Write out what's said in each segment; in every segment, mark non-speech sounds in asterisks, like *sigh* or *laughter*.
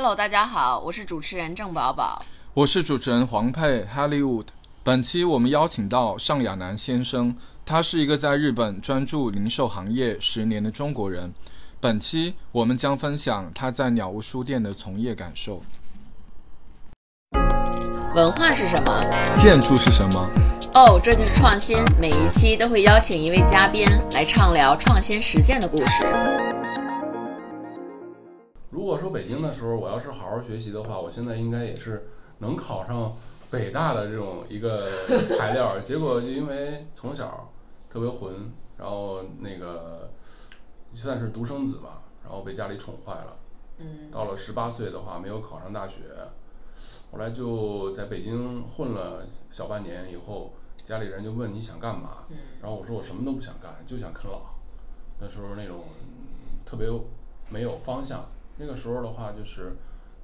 Hello，大家好，我是主持人郑宝宝。我是主持人黄佩 Hollywood。本期我们邀请到尚亚楠先生，他是一个在日本专注零售行业十年的中国人。本期我们将分享他在鸟屋书店的从业感受。文化是什么？建筑是什么？哦，这就是创新。每一期都会邀请一位嘉宾来畅聊创新实践的故事。如果说北京的时候，我要是好好学习的话，我现在应该也是能考上北大的这种一个材料。结果就因为从小特别混，然后那个算是独生子吧，然后被家里宠坏了。嗯。到了十八岁的话，没有考上大学。后来就在北京混了小半年以后，家里人就问你想干嘛，然后我说我什么都不想干，就想啃老。那时候那种特别没有方向。那个时候的话就是，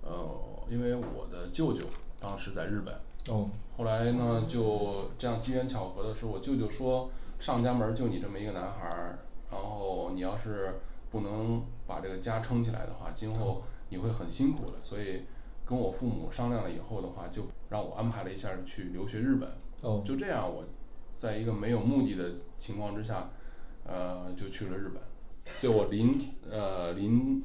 呃，因为我的舅舅当时在日本，哦，后来呢就这样机缘巧合的是，我舅舅说上家门就你这么一个男孩儿，然后你要是不能把这个家撑起来的话，今后你会很辛苦的，所以。跟我父母商量了以后的话，就让我安排了一下去留学日本。哦。就这样，我在一个没有目的的情况之下，呃，就去了日本。就我临呃临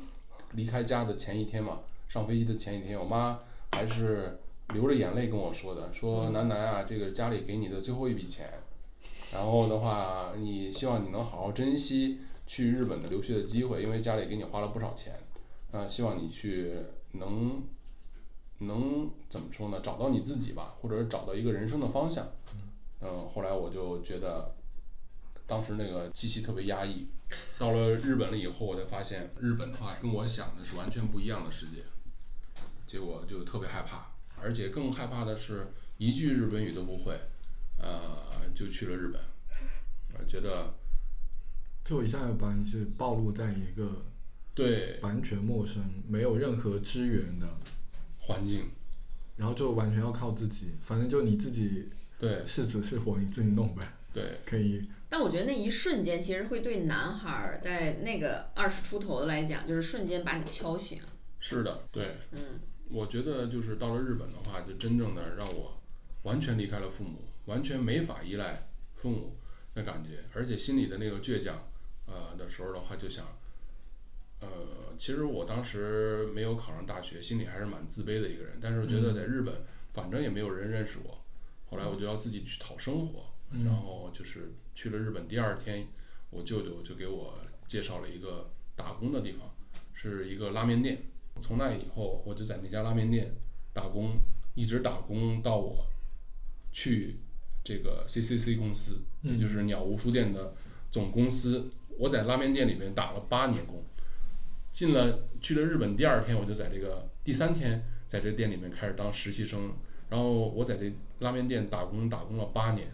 离开家的前一天嘛，上飞机的前一天，我妈还是流着眼泪跟我说的，说楠楠啊，这个家里给你的最后一笔钱，然后的话，你希望你能好好珍惜去日本的留学的机会，因为家里给你花了不少钱，啊，希望你去能。能怎么说呢？找到你自己吧，或者是找到一个人生的方向。嗯，后来我就觉得，当时那个气息特别压抑。到了日本了以后，我才发现日本的话跟我想的是完全不一样的世界。结果就特别害怕，而且更害怕的是一句日本语都不会，呃，就去了日本。我觉得，就一下把你是暴露在一个对完全陌生、没有任何支援的。环境，然后就完全要靠自己，反正就你自己对是死是活你自己弄呗。对，可以。但我觉得那一瞬间其实会对男孩儿在那个二十出头的来讲，就是瞬间把你敲醒。是的，对。嗯。我觉得就是到了日本的话，就真正的让我完全离开了父母，完全没法依赖父母的感觉，而且心里的那个倔强，呃的时候的话就想。呃，其实我当时没有考上大学，心里还是蛮自卑的一个人。但是觉得在日本，反正也没有人认识我。后来我就要自己去讨生活，然后就是去了日本。第二天，我舅舅就给我介绍了一个打工的地方，是一个拉面店。从那以后，我就在那家拉面店打工，一直打工到我去这个 CCC 公司，也就是鸟屋书店的总公司。我在拉面店里面打了八年工。进了去了日本第二天，我就在这个第三天，在这店里面开始当实习生，然后我在这拉面店打工打工了八年，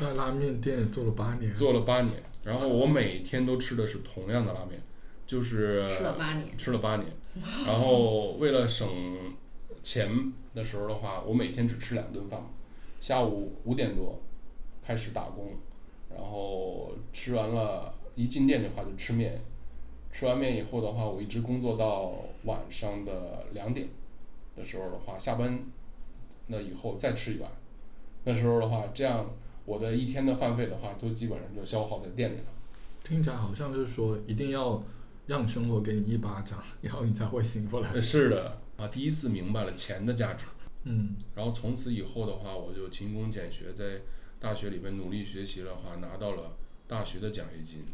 在拉面店做了八年，做了八年，然后我每天都吃的是同样的拉面，就是吃了八年，吃了八年，然后为了省钱的时候的话，我每天只吃两顿饭，下午五点多开始打工，然后吃完了，一进店的话就吃面。吃完面以后的话，我一直工作到晚上的两点的时候的话，下班那以后再吃一碗，那时候的话，这样我的一天的饭费的话，都基本上就消耗在店里了。听起来好像就是说，一定要让生活给你一巴掌，然后你才会醒过来。是的，啊，第一次明白了钱的价值。嗯。然后从此以后的话，我就勤工俭学，在大学里边努力学习的话，拿到了大学的奖学金。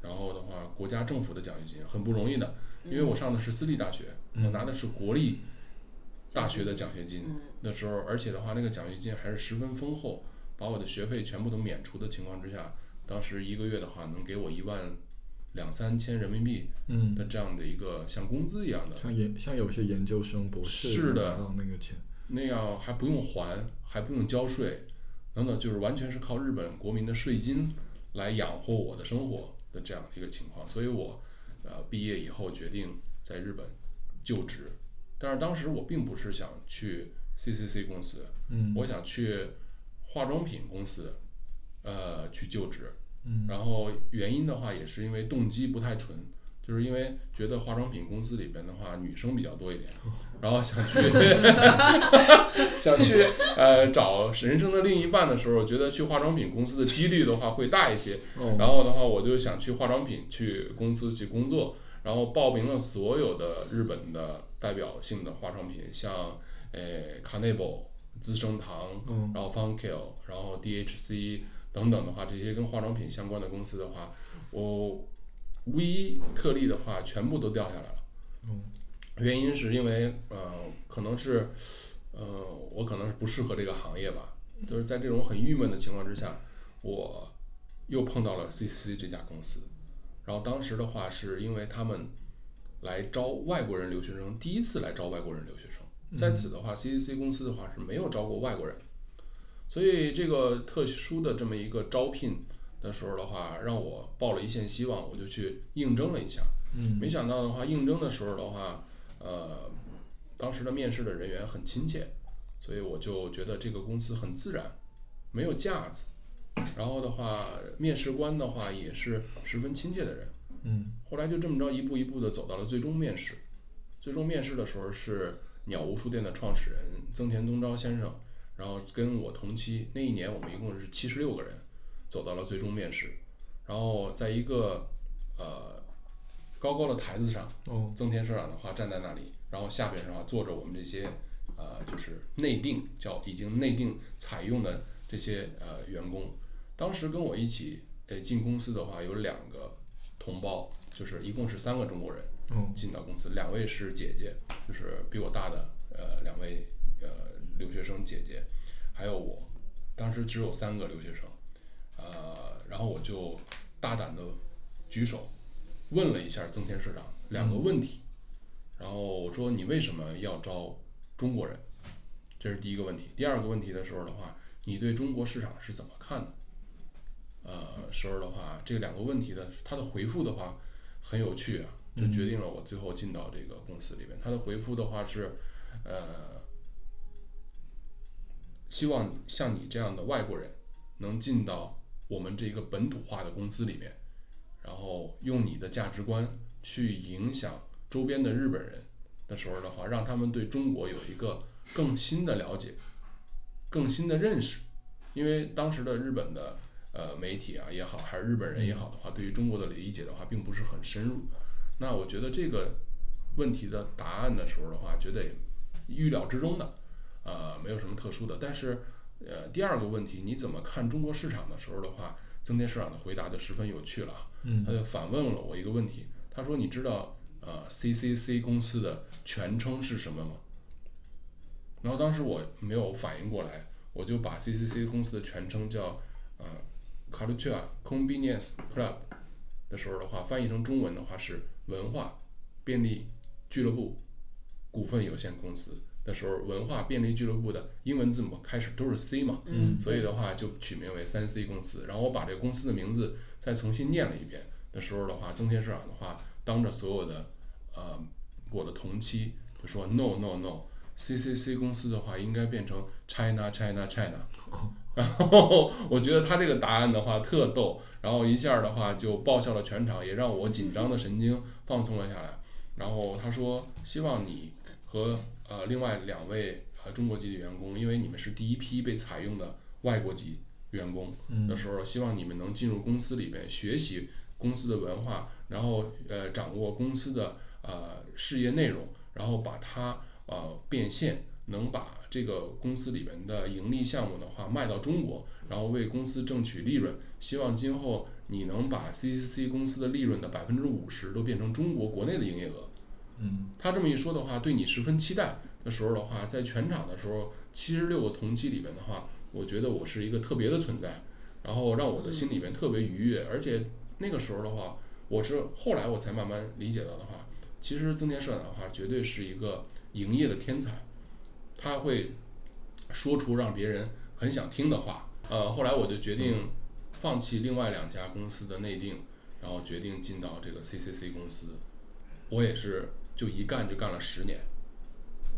然后的话，国家政府的奖学金很不容易的，因为我上的是私立大学，我拿的是国立大学的奖学金。那时候，而且的话，那个奖学金还是十分丰厚，把我的学费全部都免除的情况之下，当时一个月的话能给我一万两三千人民币嗯的这样的一个像工资一样的。像研像有些研究生博士拿到那个钱。那样还不用还，还不用交税，等等，就是完全是靠日本国民的税金来养活我的生活。的这样一个情况，所以我呃毕业以后决定在日本就职，但是当时我并不是想去 CCC 公司，嗯，我想去化妆品公司呃去就职，嗯，然后原因的话也是因为动机不太纯，就是因为觉得化妆品公司里边的话女生比较多一点，*laughs* 然后想去 *laughs* 想去呃找人生的另一半的时候，觉得去化妆品公司的几率的话会大一些，然后的话我就想去化妆品去公司去工作，然后报名了所有的日本的代表性的化妆品，像诶 Kanebo 资生堂，然后 Fancl 然后 D H C 等等的话，这些跟化妆品相关的公司的话，我无一特例的话全部都掉下来了。嗯。原因是因为呃可能是呃我可能是不适合这个行业吧，就是在这种很郁闷的情况之下，我又碰到了 C C 这家公司，然后当时的话是因为他们来招外国人留学生，第一次来招外国人留学生，在此的话 C C 公司的话是没有招过外国人。所以这个特殊的这么一个招聘的时候的话，让我抱了一线希望，我就去应征了一下，嗯。没想到的话应征的时候的话呃当时的面试的人员很亲切，所以我就觉得这个公司很自然，没有架子，然后的话面试官的话也是十分亲切的人，嗯。后来就这么着一步一步的走到了最终面试。最终面试的时候是鸟屋书店的创始人增田宗昭先生，然后跟我同期那一年我们一共是七十六个人走到了最终面试，然后在一个呃高高的台子上，增田社长的话站在那里，然后下边的话坐着我们这些呃就是内定叫已经内定采用的这些呃员工。当时跟我一起呃进公司的话有两个同胞，就是一共是三个中国人进到公司，两位是姐姐，就是比我大的呃两位呃留学生姐姐，还有我当时只有三个留学生，呃然后我就大胆的举手问了一下儿增田社长两个问题，然后我说你为什么要招中国人？这是第一个问题，第二个问题的时候的话，你对中国市场是怎么看的？呃时候的话这两个问题的他的回复的话很有趣啊，就决定了我最后进到这个公司里面，他的回复的话是呃希望像你这样的外国人能进到我们这个本土化的公司里面，然后用你的价值观去影响周边的日本人。的时候的话，让他们对中国有一个更新的了解更新的认识，因为当时的日本的呃媒体啊也好，还是日本人也好的话，对于中国的理解的话并不是很深入，那我觉得这个问题的答案的时候的话觉得也预料之中的呃没有什么特殊的，但是呃第二个问题你怎么看中国市场的时候的话，增田市长的回答就十分有趣了啊，他就反问了我一个问题，他说你知道呃 C C C 公司的全称是什么吗？然后当时我没有反应过来，我就把 C C C 公司的全称叫呃 Culture Convenience Club 的时候的话，翻译成中文的话是文化便利俱乐部股份有限公司。的时候，文化便利俱乐部的英文字母开始都是 C 嘛，所以的话就取名为三 C 公司，然后我把这个公司的名字再重新念了一遍。的时候的话，增田市长的话当着所有的呃我的同期就说 no no no C C C 公司的话应该变成 China China China，*laughs* 然后我觉得他这个答案的话特逗，然后一下儿的话就爆笑了全场，也让我紧张的神经放松了下来。然后他说希望你和呃另外两位呃中国籍的员工，因为你们是第一批被采用的外国籍员工的时候，希望你们能进入公司里边学习公司的文化，然后呃掌握公司的呃事业内容，然后把它呃变现，能把这个公司里面的盈利项目的话卖到中国，然后为公司挣取利润，希望今后你能把 C C C 公司的利润的百分之五十都变成中国国内的营业额嗯。他这么一说的话对你十分期待。的时候的话，在全场的时候七十六个同期里面的话，我觉得我是一个特别的存在，然后让我的心里面特别愉悦，而且那个时候的话我是后来我才慢慢理解到的话，其实增田社长的话绝对是一个营业的天才他会说出让别人很想听的话，呃后来我就决定放弃另外两家公司的内定，然后决定进到这个 C C C 公司，我也是就一干就干了十年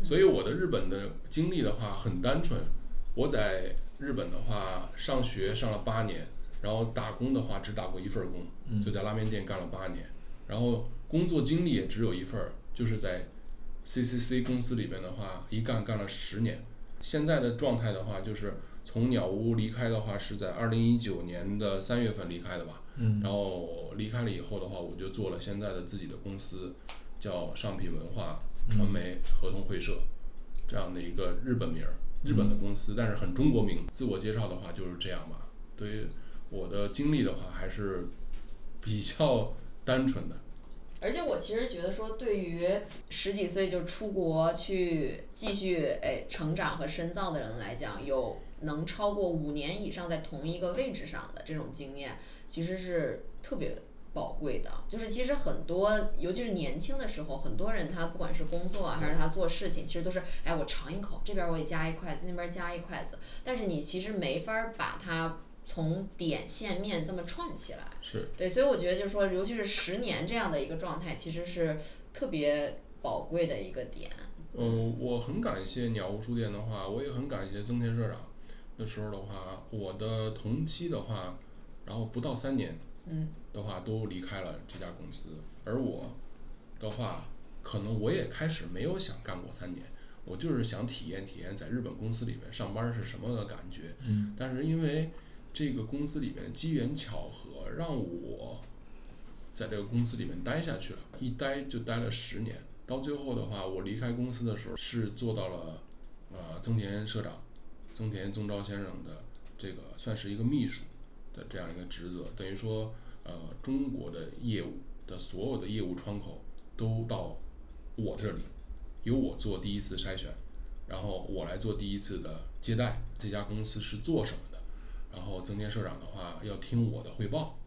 所以我的日本的经历的话很单纯，我在日本的话上学上了八年，然后打工的话只打过一份儿工，就在拉面店干了八年，然后工作经历也只有一份儿，就是在 C C C 公司里边的话一干干了十年，现在的状态的话就是从鸟屋离开的话是在二零一九年的三月份离开的吧，嗯。然后离开了以后的话，我就做了现在的自己的公司，叫上品文化传媒合同会社这样的一个日本名儿日本的公司，但是很中国名，自我介绍的话就是这样吧。对于我的经历的话还是比较单纯的而且我其实觉得说对于十几岁就出国去继续诶成长和深造的人来讲，有能超过五年以上在同一个位置上的这种经验，其实是特别宝贵的，就是其实很多尤其是年轻的时候，很多人他不管是工作啊还是他做事情，其实都是哎我尝一口，这边我也夹一筷子，那边儿夹一筷子，但是你其实没法把它从点线面这么串起来。是，对，所以我觉得就是说尤其是十年这样的一个状态，其实是特别宝贵的一个点。嗯我很感谢鸟屋书店的话，我也很感谢曾田社长。那时候的话，我的同期的话，然后不到三年嗯的话都离开了这家公司，而我的话可能我也开始没有想干过三年，我就是想体验体验在日本公司里面上班是什么个感觉嗯，但是因为这个公司里面机缘巧合让我在这个公司里面待下去了，一待就待了十年，到最后的话我离开公司的时候是做到了呃增田社长增田宗昭先生的这个算是一个秘书的这样一个职责，等于说呃中国的业务的所有的业务窗口都到我这里，由我做第一次筛选，然后我来做第一次的接待，这家公司是做什么，然后增田社长的话要听我的汇报。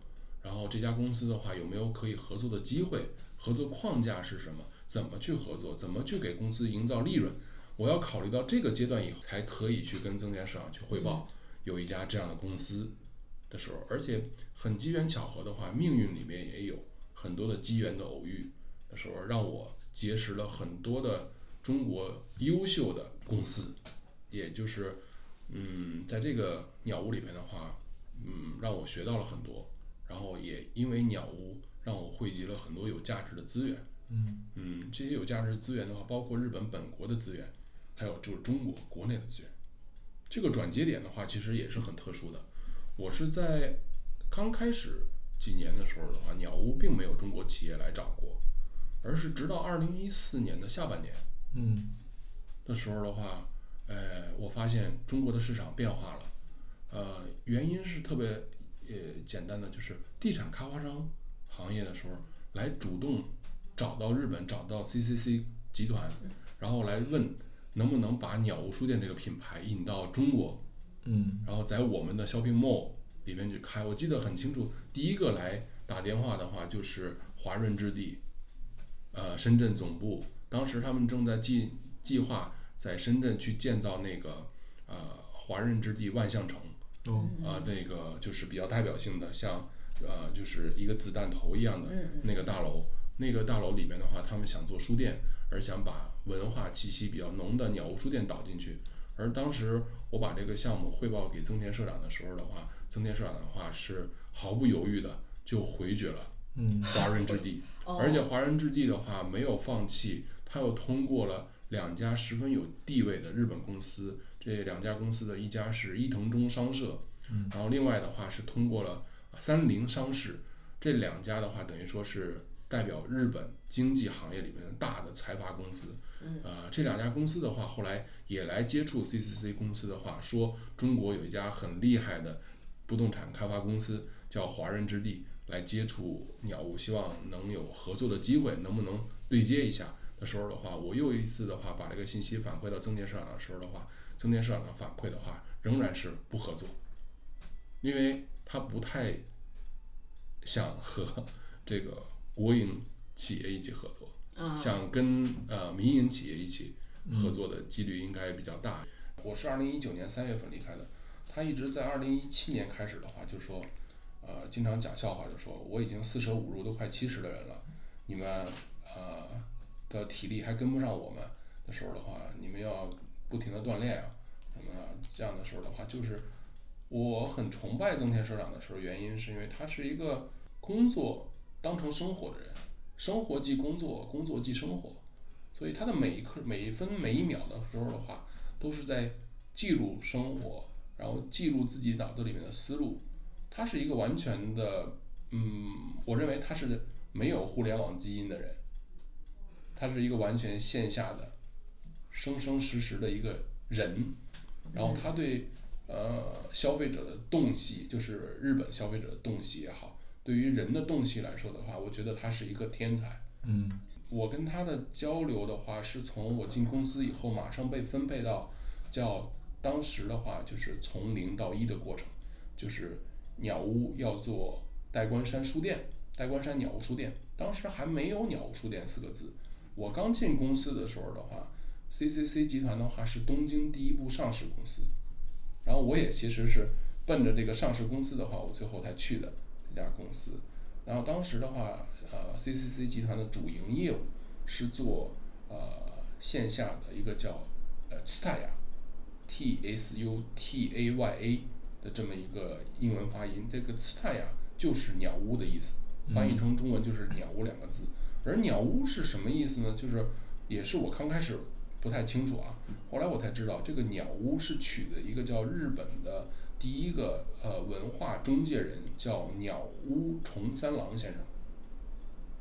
然后这家公司的话有没有可以合作的机会，合作框架是什么，怎么去合作，怎么去给公司营造利润，我要考虑到这个阶段以后才可以去跟增田社长去汇报，有一家这样的公司的时候，而且很机缘巧合的话，命运里面也有很多的机缘的偶遇的时候，让我结识了很多的中国优秀的公司。也就是嗯在这个鸟屋里边的话，嗯让我学到了很多，然后也因为鸟屋让我汇集了很多有价值的资源嗯。嗯这些有价值资源的话，包括日本本国的资源，还有就是中国国内的资源。这个转接点的话其实也是很特殊的，我是在刚开始几年的时候的话，鸟屋并没有中国企业来找过，而是直到二零一四年的下半年嗯。的时候的话，哎我发现中国的市场变化了，呃原因是特别呃简单的就是地产开发商行业的时候来主动找到日本找到 C C C 集团，然后来问能不能把鸟屋书店这个品牌引到中国嗯。然后在我们的 shopping mall 里面去开，我记得很清楚，第一个来打电话的话就是华润置地呃深圳总部，当时他们正在计计划在深圳去建造那个呃华润之地万象城哦啊那个就是比较代表性的像呃就是一个子弹头一样的嗯那个大楼，那个大楼里面的话他们想做书店，而想把文化气息比较浓的鸟屋书店导进去。而当时我把这个项目汇报给增田社长的时候的话，增田社长的话是毫不犹豫的就回绝了嗯。华润置地，而且华润置地的话没有放弃，他又通过了两家十分有地位的日本公司，这两家公司的一家是伊藤忠商社，然后另外的话是通过了三菱商事这两家的话等于说是代表日本经济行业里面的大的财阀公司，呃这两家公司的话后来也来接触 C C C 公司的话，说中国有一家很厉害的不动产开发公司叫华润置地来接触鸟屋，希望能有合作的机会，能不能对接一下的时候的话，我又一次的话把这个信息反馈到增田市场的时候的话，增田市场的反馈的话仍然是不合作因为他不太想和这个国营企业一起合作啊想跟呃民营企业一起合作的几率应该比较大。我是二零一九年三月份离开的，他一直在二零一七年开始的话就说呃经常讲笑话，就说我已经四舍五入都快七十的人了，你们呃的体力还跟不上我们的时候的话，你们要不停的锻炼啊什么的，这样的时候的话就是我很崇拜增田社长的时候，原因是因为他是一个工作当成生活的人，生活即工作，工作即生活，所以他的每一刻每一分每一秒的时候的话，都是在记录生活，然后记录自己脑子里面的思路。他是一个完全的，嗯，我认为他是没有互联网基因的人，他是一个完全线下的生生实实的一个人，然后他对呃消费者的洞悉，就是日本消费者的洞悉也好，对于人的洞悉来说的话，我觉得他是一个天才。嗯我跟他的交流的话，是从我进公司以后马上被分配到叫当时的话就是从零到一的过程，就是鸟屋要做代官山书店，代官山鸟屋书店，当时还没有鸟屋书店四个字。我刚进公司的时候的话，C C C 集团的话是东京第一部上市公司，然后我也其实是奔着这个上市公司的话，我最后才去的这家公司。然后当时的话呃 C C C 集团的主营业务是做呃线下的一个叫呃蔦屋 T S U T A Y A 的这么一个英文发音，这个蔦屋就是鸟屋的意思，翻译成中文就是鸟屋两个字。而鸟屋是什么意思呢？就是也是我刚开始不太清楚啊，后来我才知道这个鸟屋是取的一个叫日本的第一个呃文化中介人，叫鸟屋重三郎先生。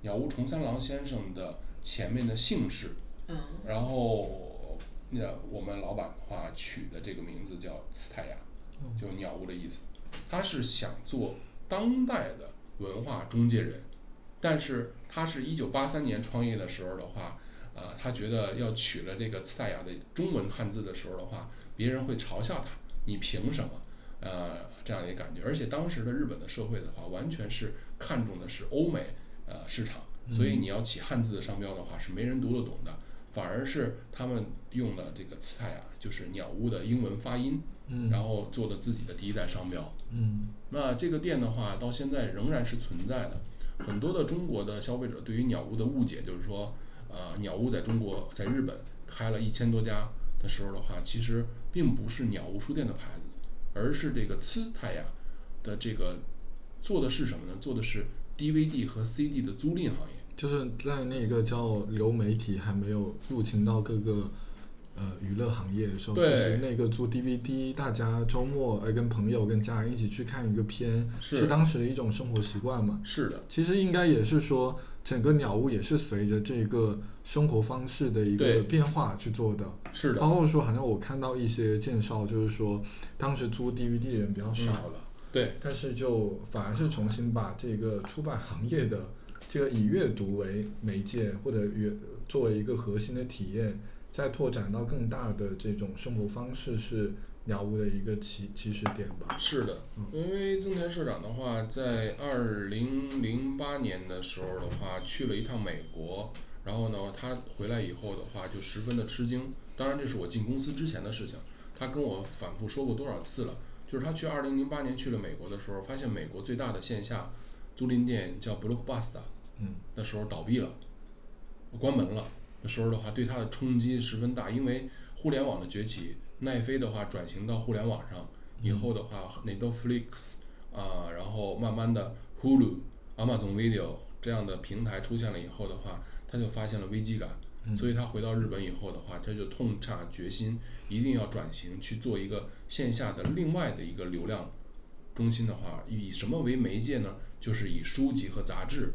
鸟屋重三郎先生的前面的姓氏嗯，然后那我们老板的话取的这个名字叫蔦屋，就鸟屋的意思。他是想做当代的文化中介人，但是他是一九八三年创业的时候的话，呃他觉得要取了这个赛雅的中文汉字的时候的话，别人会嘲笑他，你凭什么？呃这样一个感觉，而且当时的日本的社会的话，完全是看重的是欧美呃市场，所以你要起汉字的商标的话是没人读得懂的，反而是他们用了这个菜啊就是鸟屋的英文发音，嗯然后做的自己的第一代商标。嗯。那这个店的话到现在仍然是存在的，很多的中国的消费者对于鸟屋的误解就是说呃鸟屋在中国在日本开了一千多家的时候的话，其实并不是鸟屋书店的牌子，而是这个蔦屋的这个做的是什么呢？做的是 D V D 和 C D 的租赁行业。就是在那个叫流媒体还没有入侵到各个呃娱乐行业的时候，其对实那个租 DVD，大家周末呃跟朋友跟家人一起去看一个片，是当时的一种生活习惯嘛。是的其实应该也是说，整个鸟屋也是随着这个生活方式的一个变化去做的。是的包括说，好像我看到一些介绍，就是说当时租 DVD 的人比较少了。嗯对但是就反而是重新把这个出版行业的这个以阅读为媒介或者阅作为一个核心的体验，再拓展到更大的这种生活方式，是鸟屋的一个起起始点吧。是的，嗯因为增田社长的话，在二零零八年的时候的话，去了一趟美国，然后呢，他回来以后的话就十分的吃惊，当然这是我进公司之前的事情，他跟我反复说过多少次了，就是他去二零零八年去了美国的时候，发现美国最大的线下租赁店叫 Blockbuster，嗯那时候倒闭了。关门了的时候的话，对它的冲击十分大，因为互联网的崛起，奈飞的话转型到互联网上以后的话，Netflix 啊，然后慢慢的 Hulu、Amazon Video 这样的平台出现了以后的话，他就发现了危机感，所以他回到日本以后的话，他就痛下决心，一定要转型去做一个线下的另外的一个流量中心的话，以什么为媒介呢？就是以书籍和杂志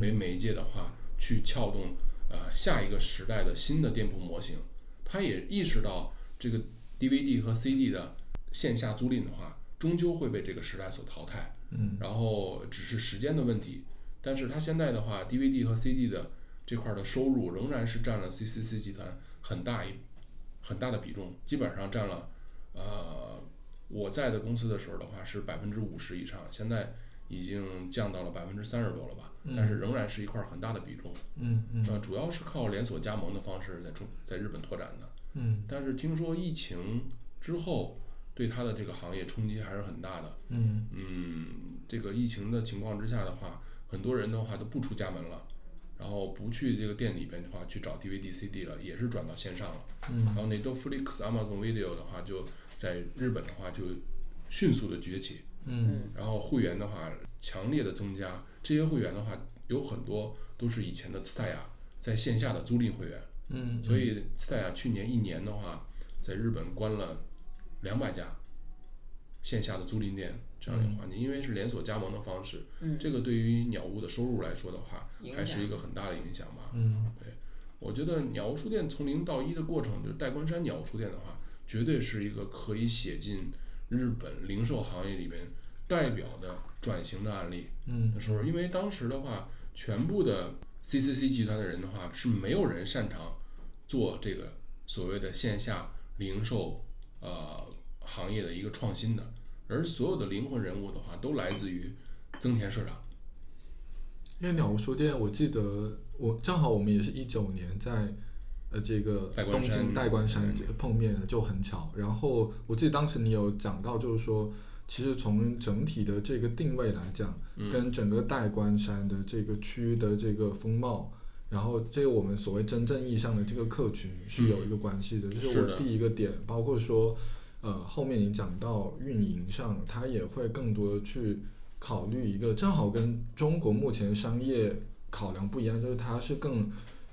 为媒介的话，去撬动呃下一个时代的新的店铺模型。他也意识到这个 DVD 和 CD 的线下租赁的话，终究会被这个时代所淘汰。嗯然后只是时间的问题。但是他现在的话，DVD 和 CD 的这块儿的收入仍然是占了 CCC 集团很大一很大的比重，基本上占了呃我在的公司的时候的话是百分之五十以上，现在已经降到了百分之三十多了吧，但是仍然是一块儿很大的比重。嗯嗯呃主要是靠连锁加盟的方式在中在日本拓展的。嗯但是听说疫情之后对它的这个行业冲击还是很大的。嗯嗯，这个疫情的情况之下的话，很多人的话都不出家门了，然后不去这个店里边的话去找 DVD CD 了，也是转到线上了。嗯然后 Netflix、Amazon Video 的话就在日本的话就迅速的崛起。嗯。然后会员的话强烈的增加，这些会员的话有很多都是以前的次泰雅在线下的租赁会员，嗯所以次泰雅去年一年的话，在日本关了两百家线下的租赁店这样一个环境，因为是连锁加盟的方式，嗯。这个对于鸟屋的收入来说的话，还是一个很大的影响吧。嗯。对，我觉得鸟屋书店从零到一的过程，就是代官山鸟屋书店的话，绝对是一个可以写进日本零售行业里边代表的转型的案例。嗯的时候因为当时的话，全部的 CCC 集团的人的话是没有人擅长做这个所谓的线下零售呃行业的一个创新的，而所有的灵魂人物的话都来自于增田社长。因为鸟屋书店，我记得我正好我们也是一九年在呃这个东京代官山对碰面的，就很巧。然后我记得当时你有讲到，就是说，其实从整体的这个定位来讲，嗯跟整个代官山的这个区的这个风貌，然后这个我们所谓真正意义上的这个客群是有一个关系的，这是的是我第一个点，包括说。呃，后面你讲到运营上，它也会更多的去考虑一个，正好跟中国目前商业考量不一样，就是它是更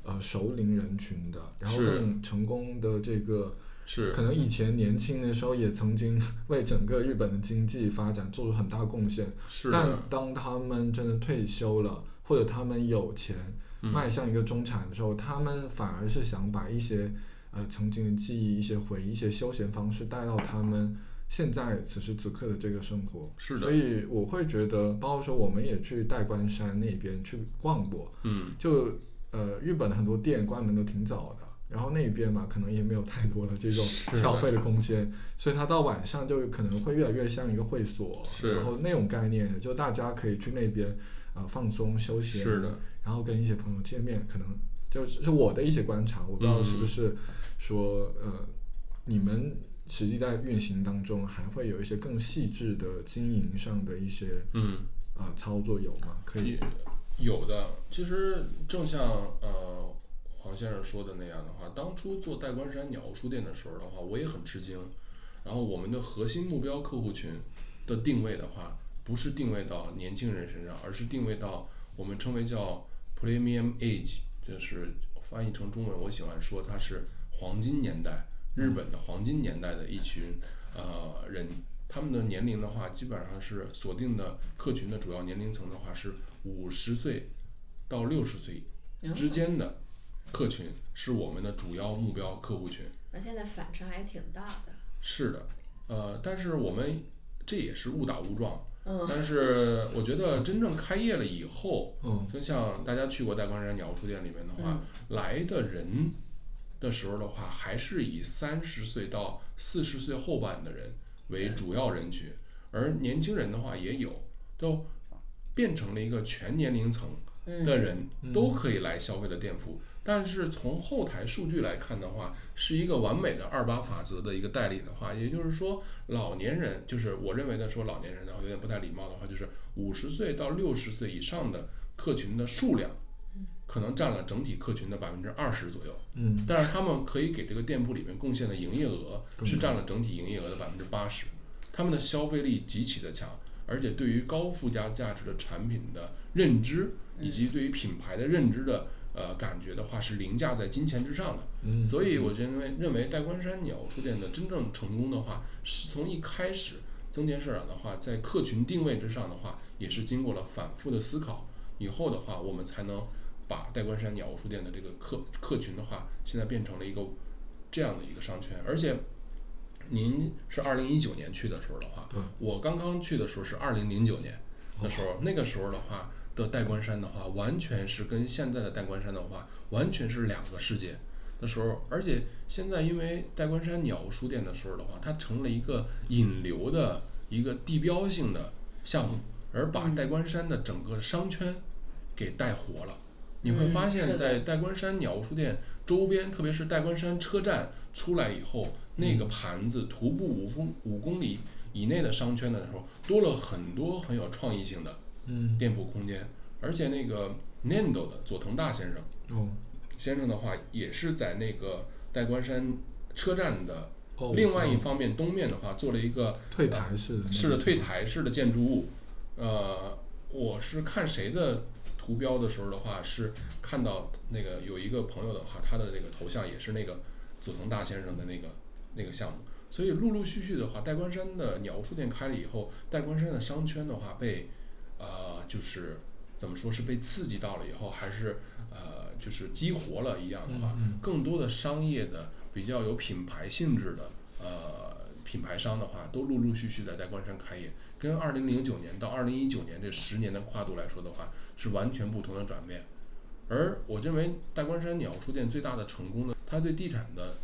呃熟龄人群的，然后更成功的这个，是可能以前年轻的时候也曾经 *laughs* 为整个日本的经济发展做出很大贡献，是但当他们真的退休了，或者他们有钱嗯迈向一个中产的时候，他们反而是想把一些呃曾经的记忆、一些回忆、一些休闲方式带到他们现在此时此刻的这个生活。是的所以我会觉得，包括说我们也去代官山那边去逛过，嗯就呃日本的很多店关门都挺早的。然后那边嘛，可能也没有太多的这种 *laughs* 消费的空间，所以它到晚上就可能会越来越像一个会所，是然后那种概念，就大家可以去那边呃放松休闲，是的然后跟一些朋友见面，可能就是是我的一些观察，我不知道是不嗯是说呃你们实际在运行当中还会有一些更细致的经营上的一些嗯呃操作有吗？可以也有的，其实正像呃黄先生说的那样的话，当初做代官山鸟屋书店的时候的话，我也很吃惊。然后我们的核心目标客户群的定位的话，不是定位到年轻人身上，而是定位到我们称为叫 premium age，就是翻译成中文，我喜欢说它是黄金年代，日本的黄金年代的一群呃人。他们的年龄的话，基本上是锁定的客群的主要年龄层的话是五十岁到六十岁之间的客群是我们的主要目标客户群。那现在反差还挺大的。是的，呃，但是我们这也是误打误撞。嗯但是我觉得真正开业了以后，嗯就像大家去过代官山鸟屋书店里面的话，来的人的时候的话，还是以三十岁到四十岁后半的人为主要人群，而年轻人的话也有，都变成了一个全年龄层的人嗯。都可以来消费的店铺。但是从后台数据来看的话，是一个完美的二八法则的一个代理的话，也就是说，老年人就是我认为的说老年人的话有点不太礼貌的话，就是五十岁到六十岁以上的客群的数量，可能占了整体客群的百分之二十左右。嗯但是他们可以给这个店铺里面贡献的营业额是占了整体营业额的百分之八十，他们的消费力极其的强，而且对于高附加价值的产品的认知，以及对于品牌的认知的呃感觉的话，是凌驾在金钱之上的。嗯所以我认为认为代官山鸟书店的真正成功的话，是从一开始增田社长的话，在客群定位之上的话，也是经过了反复的思考以后的话，我们才能把代官山鸟屋书店的这个客客群的话，现在变成了一个这样的一个商圈，而且您是二零一九年去的时候的话，我刚刚去的时候是二零零九年的时候，那个时候的话的代官山的话，完全是跟现在的代官山的话，完全是两个世界的时候，而且现在因为代官山鸟屋书店的时候的话，它成了一个引流的一个地标性的项目，而把代官山的整个商圈给带活了。你会嗯发现在代官山鸟屋书店周边，特别是代官山车站出来以后，那个盘子徒步五公五公里以内的商圈的时候，多了很多很有创意性的嗯。店铺空间，而且那个 Nando 的佐藤大先生，哦。先生的话也是在那个代官山车站的哦另外一方面东面的话做了一个退台式的是的退台式的建筑物，呃，我是看谁的图标的时候的话，是看到那个有一个朋友的话，他的那个头像也是那个佐藤大先生的那个那个项目，所以陆陆续续的话，代官山的鸟屋书店开了以后，代官山的商圈的话被呃就是怎么说是被刺激到了以后，还是呃就是激活了一样的话更多的商业的比较有品牌性质的呃品牌商的话都陆陆续续在代官山开业，跟二零零九年到二零一九年这十年的跨度来说的话，是完全不同的转变。而我认为代官山鸟书店最大的成功呢，它对地产的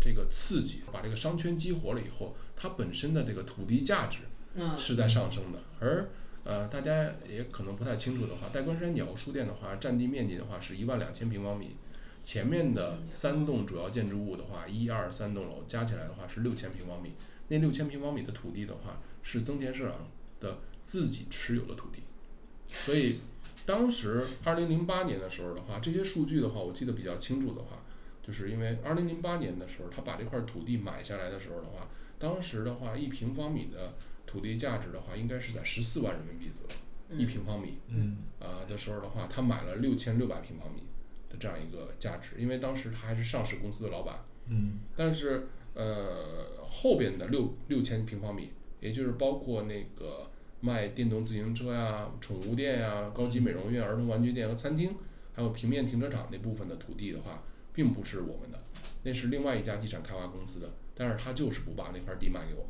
这个刺激，把这个商圈激活了以后，它本身的这个土地价值嗯。是在上升的，而呃大家也可能不太清楚的话，代官山鸟书店的话占地面积的话是一万两千平方米，前面的三栋主要建筑物的话，一二三栋楼加起来的话是六千平方米，那六千平方米的土地的话是增田社长的自己持有的土地。所以当时二零零八年的时候的话，这些数据的话我记得比较清楚的话，就是因为二零零八年的时候，他把这块儿土地买下来的时候的话，当时的话一平方米的土地价值的话应该是在十四万人民币左右一平方米嗯啊的时候的话，他买了六千六百平方米的这样一个价值，因为当时他还是上市公司的老板嗯但是呃后边的六六千平方米，也就是包括那个卖电动自行车呀，宠物店呀，高级美容院，儿童玩具店和餐厅，还有平面停车场那部分的土地的话，并不是我们的，那是另外一家地产开发公司的，但是他就是不把那块地卖给我们。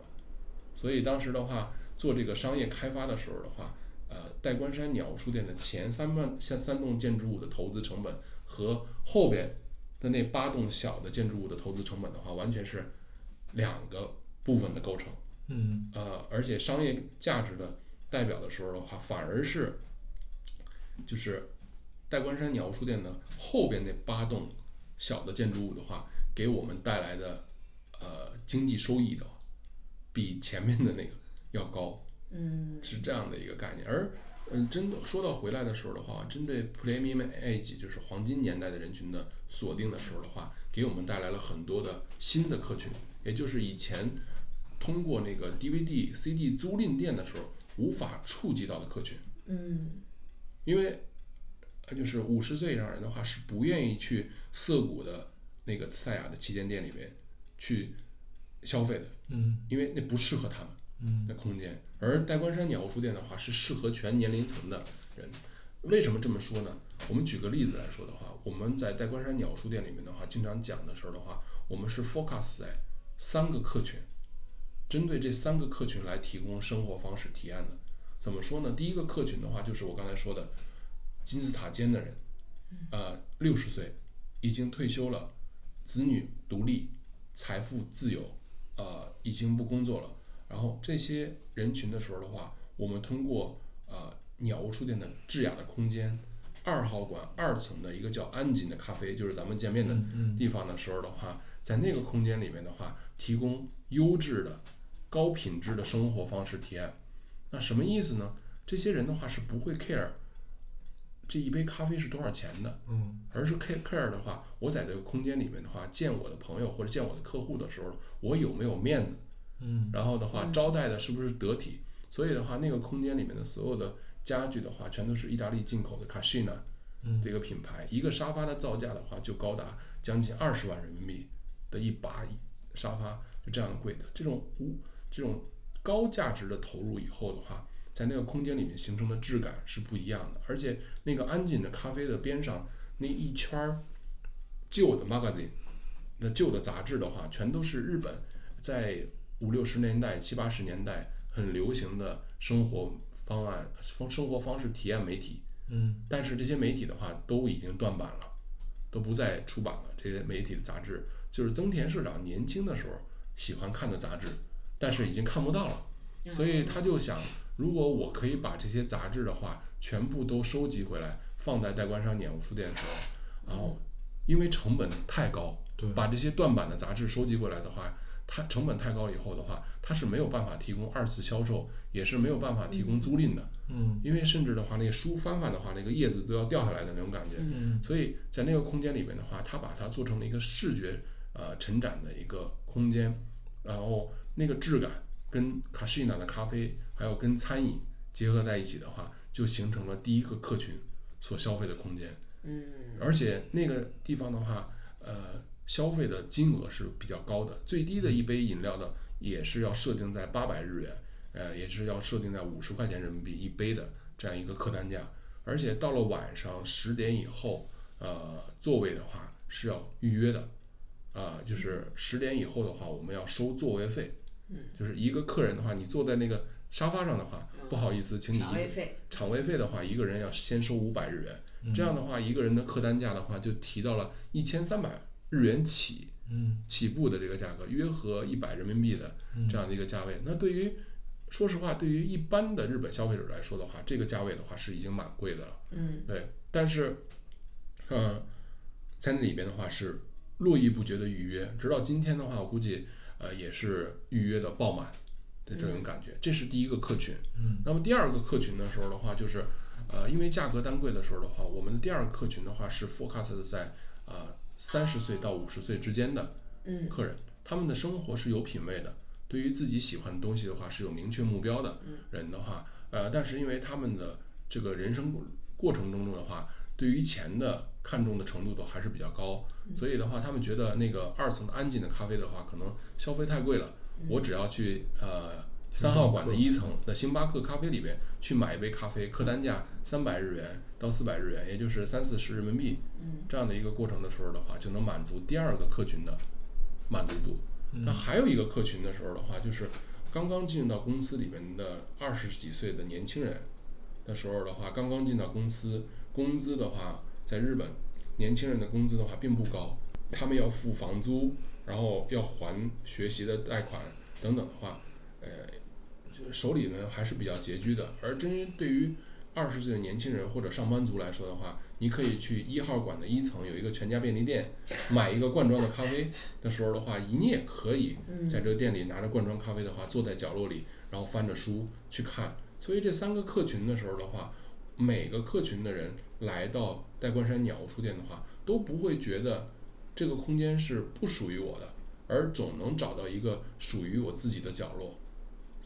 所以当时的话做这个商业开发的时候的话，呃代官山鸟书店的前三段像三栋建筑物的投资成本和后边的那八栋小的建筑物的投资成本的话，完全是两个部分的构成嗯。呃而且商业价值的代表的时候的话，反而是就是代官山鸟屋书店的后边那八栋小的建筑物的话，给我们带来的呃经济收益的比前面的那个要高嗯。是这样的一个概念，而嗯真的说到回来的时候的话，针对 Premium Age 就是黄金年代的人群的锁定的时候的话，给我们带来了很多的新的客群，也就是以前通过那个 D V D C D 租赁店的时候无法触及到的客群。嗯。因为呃就是五十岁以上人的话是不愿意去涩谷的那个赛亚的旗舰店里面去消费的。嗯。因为那不适合他们嗯。那空间，而代官山鸟屋书店的话是适合全年龄层的人。为什么这么说呢？我们举个例子来说的话，我们在代官山鸟屋书店里面的话，经常讲的时候的话，我们是 focus 在三个客群，针对这三个客群来提供生活方式提案的。怎么说呢？第一个客群的话，就是我刚才说的金字塔尖的人，呃六十岁已经退休了，子女独立，财富自由，呃已经不工作了。然后这些人群的时候的话，我们通过呃鸟屋书店的智雅的空间，二号馆二层的一个叫安锦的咖啡，就是咱们见面的地方的时候的话，在那个空间里面的话，提供优质的高品质的生活方式体验。那什么意思呢？这些人的话是不会 care 这一杯咖啡是多少钱的，嗯而是 care care 的话，我在这个空间里面的话，见我的朋友或者见我的客户的时候，我有没有面子？嗯然后的话，嗯招待的是不是得体？所以的话，那个空间里面的所有的家具的话，全都是意大利进口的 Cascina 嗯这个品牌，一个沙发的造价的话，就高达将近二十万人民币的一把沙发，就这样的贵的，这种无这种高价值的投入以后的话，在那个空间里面形成的质感是不一样的，而且那个安静的咖啡的边上那一圈儿旧的 magazine，那旧的杂志的话，全都是日本在五六十年代、七八十年代很流行的生活方案、生生活方式体验媒体。嗯但是这些媒体的话都已经断版了，都不再出版了。这些媒体的杂志就是增田社长年轻的时候喜欢看的杂志，但是已经看不到了。所以他就想，如果我可以把这些杂志的话全部都收集回来，放在代官山鸟屋书店的时候，然后因为成本太高对，把这些断版的杂志收集过来的话，它成本太高以后的话，它是没有办法提供二次销售，也是没有办法提供租赁的。嗯因为甚至的话，那个书翻翻的话，那个叶子都要掉下来的那种感觉。嗯所以在那个空间里面的话，它把它做成了一个视觉呃陈展的一个空间，然后那个质感跟卡西娜的咖啡还有跟餐饮结合在一起的话，就形成了第一个客群。所消费的空间。嗯而且那个地方的话，呃，消费的金额是比较高的，最低的一杯饮料的也是要设定在八百日元，呃，也是要设定在五十块钱人民币一杯的这样一个客单价。而且到了晚上十点以后，呃，座位的话是要预约的，啊、就是十点以后的话，我们要收座位费。嗯。就是一个客人的话，你坐在那个沙发上的话，不好意思，请你场位费。场位费的话，一个人要先收五百日元，这样的话，一个人的客单价的话就提到了一千三百日元起，嗯。起步的这个价格，约合一百人民币的这样的一个价位。那对于说实话，对于一般的日本消费者来说的话，这个价位的话是已经蛮贵的了。嗯。对，但是，嗯，在那里边的话是络绎不绝的预约，直到今天的话，我估计呃也是预约的爆满的这种感觉。这是第一个客群。嗯那么第二个客群的时候的话，就是呃因为价格单贵的时候的话，我们的第二个客群的话是 focus 在啊三十岁到五十岁之间的嗯客人，他们的生活是有品位的，对于自己喜欢的东西的话是有明确目标的人的话，呃，但是因为他们的这个人生过过程当中的话，对于钱的看重的程度都还是比较高，所以的话，他们觉得那个二层安静的咖啡的话，可能消费太贵了，我只要去呃三号馆的一层的星巴克咖啡里边去买一杯咖啡，客单价三百日元到四百日元，也就是三四十人民币，这样的一个过程的时候的话，就能满足第二个客群的满足度。那还有一个客群的时候的话，就是刚刚进入到公司里面的二十几岁的年轻人的时候的话，刚刚进到公司，工资的话，在日本年轻人的工资的话并不高，他们要付房租，然后要还学习的贷款等等的话，呃，手里呢还是比较拮据的。而针对于二十岁的年轻人或者上班族来说的话，你可以去一号馆的一层有一个全家便利店，买一个罐装的咖啡的时候的话，你也可以在这个店里拿着罐装咖啡的话，坐在角落里，然后翻着书去看。所以这三个客群的时候的话，每个客群的人来到代官山鸟屋书店的话，都不会觉得这个空间是不属于我的，而总能找到一个属于我自己的角落。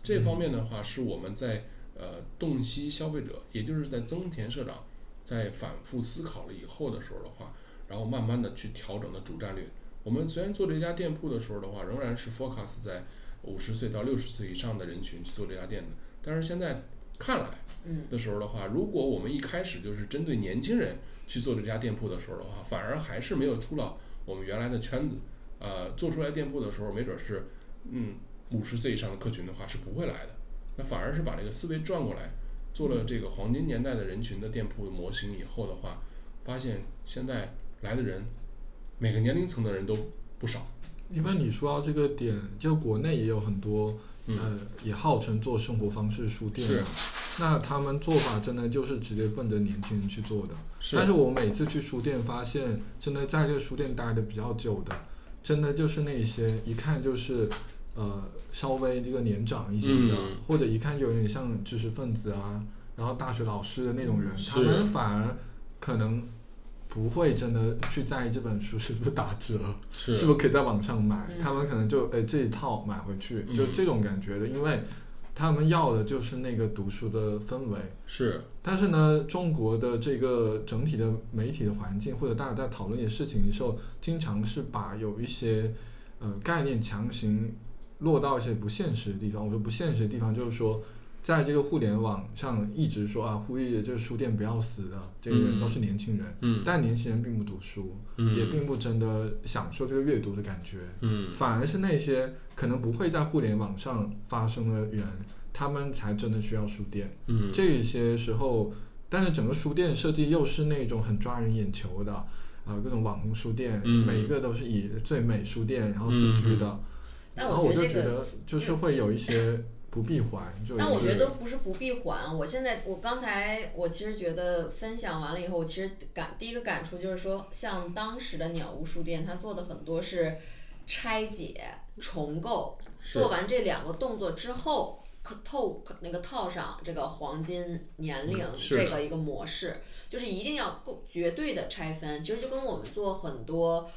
这方面的话，是我们在呃洞悉消费者，也就是在增田社长在反复思考了以后的时候的话，然后慢慢的去调整的主战略。我们虽然做这家店铺的时候的话，仍然是 focus 在五十岁到六十岁以上的人群去做这家店的，但是现在看来嗯的时候的话，如果我们一开始就是针对年轻人去做这家店铺的时候的话，反而还是没有出了我们原来的圈子。呃，做出来店铺的时候，没准儿是嗯五十岁以上的客群的话是不会来的，那反而是把这个思维转过来，做了这个黄金年代的人群的店铺模型以后的话，发现现在来的人每个年龄层的人都不少。一般你说到这个点，就国内也有很多，嗯。呃，也号称做生活方式书店是。嘛，那他们做法真的就是直接奔着年轻人去做的。是。但是我每次去书店发现，真的在这个书店待的比较久的，真的就是那些一看就是，呃，稍微这个年长一些的，嗯。或者一看有点像知识分子啊，然后大学老师的那种人，他们反而可能不会真的去在意这本书是不是打折，是是不是可以在网上买，嗯他们可能就哎这一套买回去，就嗯这种感觉的，因为他们要的就是那个读书的氛围。是但是呢，中国的这个整体的媒体的环境，或者大家在讨论一些事情的时候，经常是把有一些呃概念强行落到一些不现实的地方。我说不现实的地方，就是说，在这个互联网上一直说啊，呼吁这个书店不要死的这些人都是年轻人，嗯。但年轻人并不读书，嗯。也并不真的享受这个阅读的感觉，嗯。反而是那些可能不会在互联网上发生的人，他们才真的需要书店。嗯。这些时候，但是整个书店设计又是那种很抓人眼球的，呃，各种网红书店，嗯。每一个都是以最美书店然后自居的，嗯然后我就觉得就是会有一些不闭环，就但我觉是得不是不闭环，我现在我刚才我其实觉得分享完了以后，我其实感第一个感触就是说，像当时的鸟屋书店，它做的很多是拆解、重构，做完这两个动作之后，可透可那个套上这个黄金年龄这个一个模式，就是一定要够绝对的拆分，其实就跟我们做很多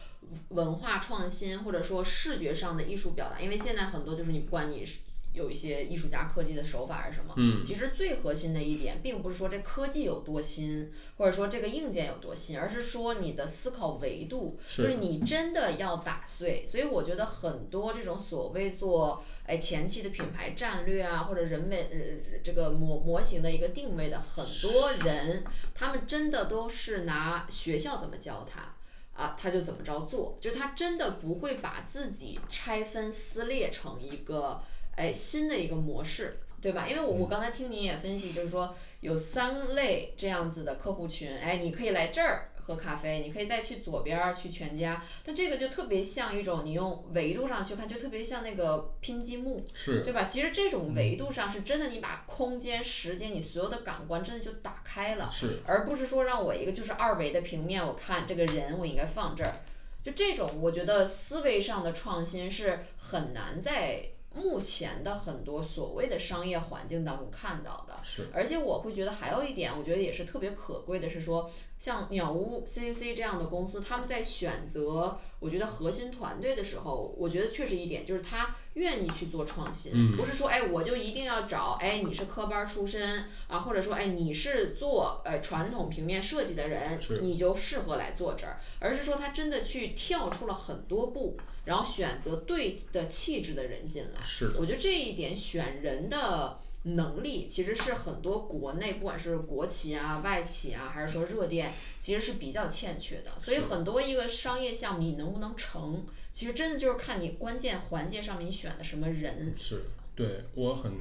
文化创新或者说视觉上的艺术表达，因为现在很多就是你不管你是有一些艺术家科技的手法是什么？嗯其实最核心的一点，并不是说这科技有多新，或者说这个硬件有多新，而是说你的思考维度，就是你真的要打碎。所以我觉得很多这种所谓做哎前期的品牌战略啊，或者人为呃这个模模型的一个定位的很多人，他们真的都是拿学校怎么教他。啊，他就怎么着做，就是他真的不会把自己拆分撕裂成一个哎新的一个模式，对吧？因为我我刚才听您也分析，就是说有三类这样子的客户群，哎，你可以来这儿喝咖啡，你可以再去左边儿去全家，但这个就特别像一种你用维度上去看，就特别像那个拼积木，是对吧？其实这种维度上是真的，你把空间、时间，你所有的感官真的就打开了，是而不是说让我一个就是二维的平面，我看这个人我应该放这儿。就这种，我觉得思维上的创新是很难在目前的很多所谓的商业环境当中看到的。是而且我会觉得还有一点，我觉得也是特别可贵的是说，像鸟屋 CCC 这样的公司，他们在选择我觉得核心团队的时候，我觉得确实一点就是他愿意去做创新，嗯不是说哎我就一定要找哎你是科班儿出身啊，或者说哎你是做呃传统平面设计的人，你就适合来做这儿，而是说他真的去跳出了很多步，然后选择对的气质的人进来。是的我觉得这一点选人的能力其实是很多国内不管是国企啊、外企啊，还是说热电，其实是比较欠缺的。所以很多一个商业项目你能不能成，其实真的就是看你关键环节上面你选的什么人。是，对我很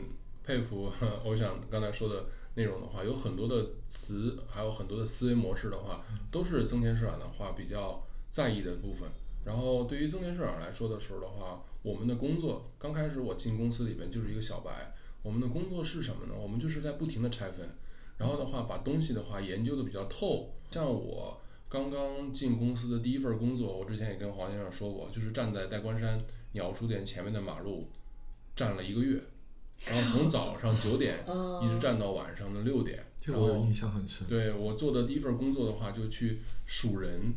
佩服，*laughs* 我想刚才说的内容的话，有很多的词，还有很多的思维模式的话，都是增田社长的话比较在意的部分。然后对于增田社长来说的时候的话，我们的工作刚开始我进公司里边就是一个小白，我们的工作是什么呢？我们就是在不停的拆分，然后的话把东西的话研究的比较透。像我刚刚进公司的第一份工作，我之前也跟黄先生说过，就是站在戴官山鸟书店前面的马路站了一个月，然后从早上 *laughs* 九点一直站到晚上的六点，然后这个我印象很深。对我做的第一份工作的话，就去数人，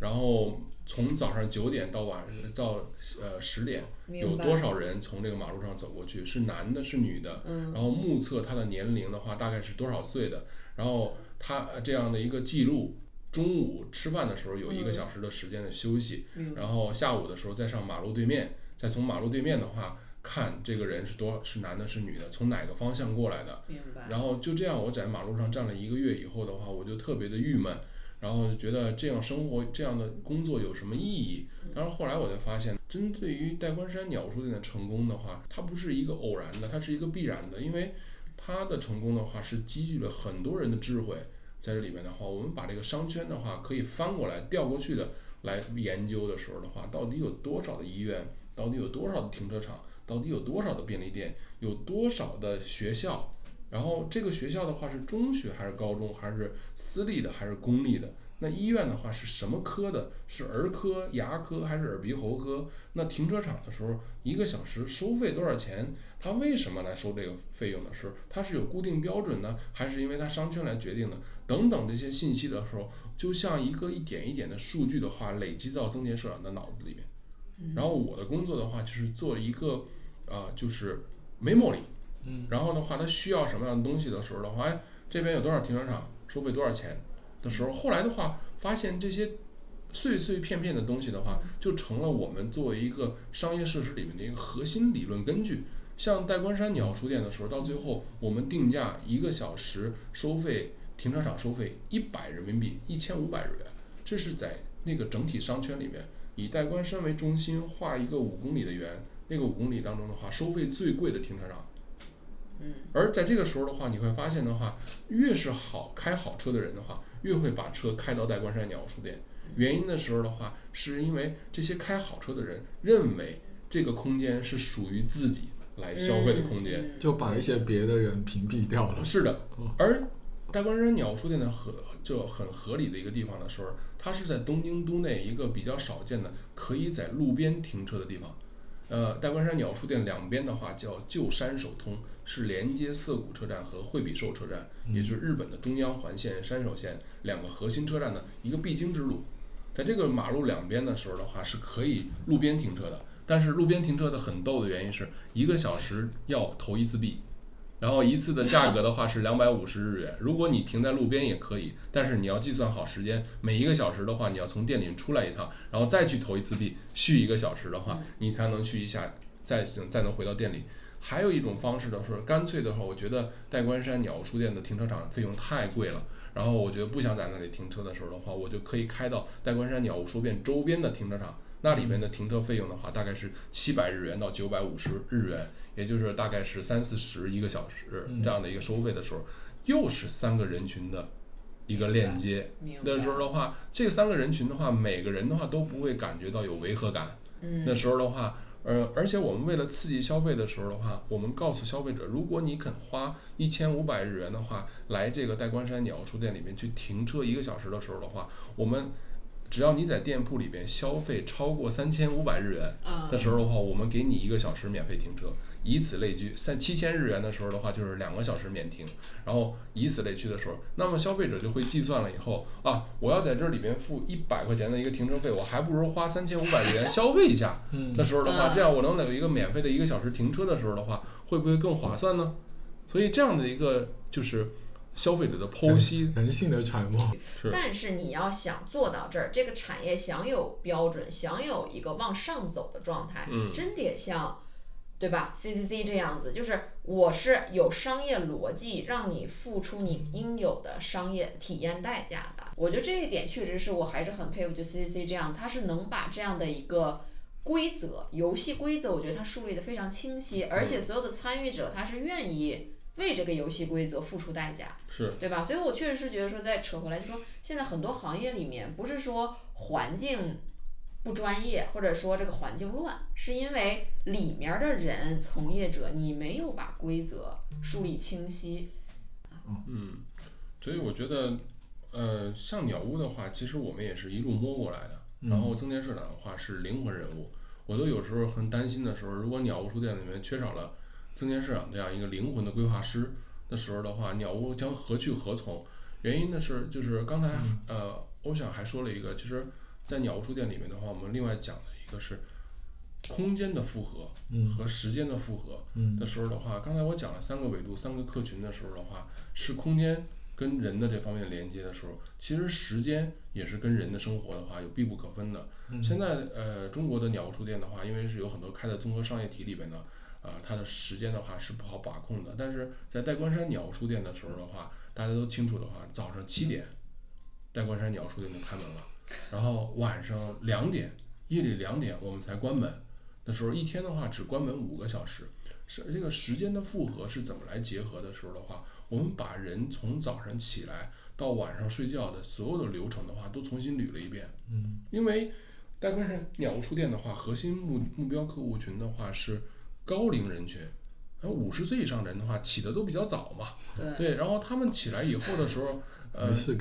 然后从早上九点到晚到呃十点，有多少人从这个马路上走过去，是男的，是女的，嗯然后目测他的年龄的话大概是多少岁的，然后他这样的一个记录。中午吃饭的时候有一个嗯小时的时间的休息，然后下午的时候再上马路对面，再从马路对面的话看这个人是多是男的是女的，从哪个方向过来的，明白然后就这样我在马路上站了一个月以后的话，我就特别的郁闷，然后就觉得这样生活这样的工作有什么意义？但是后来我才发现，针对于戴官山鸟书店的成功的话，它不是一个偶然的，它是一个必然的，因为它的成功的话是积聚了很多人的智慧。在这里面的话，我们把这个商圈的话可以翻过来调过去的来研究的时候的话，到底有多少的医院，到底有多少的停车场，到底有多少的便利店，有多少的学校，然后这个学校的话是中学还是高中，还是私立的还是公立的？那医院的话是什么科的？是儿科、牙科还是耳鼻喉科？那停车场的时候，一个小时收费多少钱？他为什么来收这个费用的时候，它是有固定标准呢，还是因为它商圈来决定的？等等这些信息的时候，就像一个一点一点的数据的话，累积到增田社长的脑子里面。然后我的工作的话，就是做一个啊、就是 memory，嗯然后的话，他需要什么样的东西的时候的话，哎，这边有多少停车场，收费多少钱的时候，后来的话发现这些碎碎片片的东西的话，就成了我们作为一个商业设施里面的一个核心理论根据。像代官山鸟书店的时候，到最后我们定价一个小时收费，停车场收费一百人民币，一千五百日元，这是在那个整体商圈里面，以代官山为中心画一个五公里的圆，那个五公里当中的话，收费最贵的停车场。嗯而在这个时候的话，你会发现的话，越是好开好车的人的话，越会把车开到代官山鸟书店。原因的时候的话，是因为这些开好车的人认为这个空间是属于自己来消费的空间。嗯就把一些别的人屏蔽掉了。是的，而大关山鸟书店的合就很合理的一个地方的时候，它是在东京都内一个比较少见的可以在路边停车的地方。呃，代官山鸟书店两边的话叫旧山手通，是连接涩谷车站和惠比寿车站，也就是日本的中央环线、山手线两个核心车站的一个必经之路。在这个马路两边的时候的话，是可以路边停车的。但是路边停车的很逗的原因是一个小时要投一次币，然后一次的价格的话是两百五十日元，如果你停在路边也可以，但是你要计算好时间，每一个小时的话你要从店里出来一趟，然后再去投一次币，续一个小时的话，你才能去一下，再再能回到店里。还有一种方式呢是干脆的话，我觉得代官山鸟屋书店的停车场费用太贵了，然后我觉得不想在那里停车的时候的话，我就可以开到代官山鸟屋书店周边的停车场，那里面的停车费用的话大概是 *laughs* 七百日元到九百五十日元，也就是大概是三四十一个小时这样的一个收费的时候，又是三个人群的一个链接。明，那时候的话这三个人群的话，每个人的话都不会感觉到有违和感，那时候的话。呃而且我们为了刺激消费的时候的话，我们告诉消费者，如果你肯花一千五百日元的话，来这个代官山鸟屋书店里面去停车一个小时的时候的话，我们只要你在店铺里边消费超过三千五百日元的时候的话，我们给你一个小时免费停车，以此类聚，三七千日元的时候的话就是两个小时免停，然后以此类推的时候，那么消费者就会计算了以后啊我要在这里边付一百块钱的一个停车费，我还不如花三千五百日元 *laughs* 消费一下的时候的话，这样我能有一个免费的一个小时停车的时候的话，会不会更划算呢？所以这样的一个就是消费者的剖析 *laughs* 人性的揣摩，*laughs* 但是你要想做到这儿，这个产业想有标准，想有一个往上走的状态，真得像对吧？C C C 这样子，就是我是有商业逻辑，让你付出你应有的商业体验代价的。我觉得这一点确实是我还是很佩服就 C C C 这样，它是能把这样的一个规则游戏规则，我觉得它树立的非常清晰，而且所有的参与者他是愿意为这个游戏规则付出代价，是对吧？所以我确实是觉得说再扯回来就说，现在很多行业里面不是说环境不专业，或者说这个环境乱，是因为里面儿的人从业者你没有把规则梳理清晰。嗯所以我觉得呃像鸟屋的话，其实我们也是一路摸过来的，然后增田社长的话是灵魂人物，我都有时候很担心的时候，如果鸟屋书店里面缺少了增田社长这样一个灵魂的规划师的时候的话，鸟屋将何去何从？原因呢是就是刚才呃欧想还说了一个，其实在鸟屋书店里面的话，我们另外讲的一个是空间的复合和时间的复合的时候的话，刚才我讲了三个维度三个客群的时候的话，是空间跟人的这方面连接的时候，其实时间也是跟人的生活的话有必不可分的。现在呃中国的鸟屋书店的话，因为是有很多开在综合商业体里边的，啊它的时间的话是不好把控的，但是在戴官山鸟屋书店的时候的话，大家都清楚的话，早上七点戴官山鸟屋书店就开门了，然后晚上两点夜里两点我们才关门。那时候，一天的话只关门五个小时，是这个时间的复合是怎么来结合的时候的话，我们把人从早上起来到晚上睡觉的所有的流程的话都重新捋了一遍，嗯。因为代官山鸟屋书店的话，核心目目标客户群的话是高龄人群，呃五十岁以上的人的话起的都比较早嘛，对，然后他们起来以后的时候呃没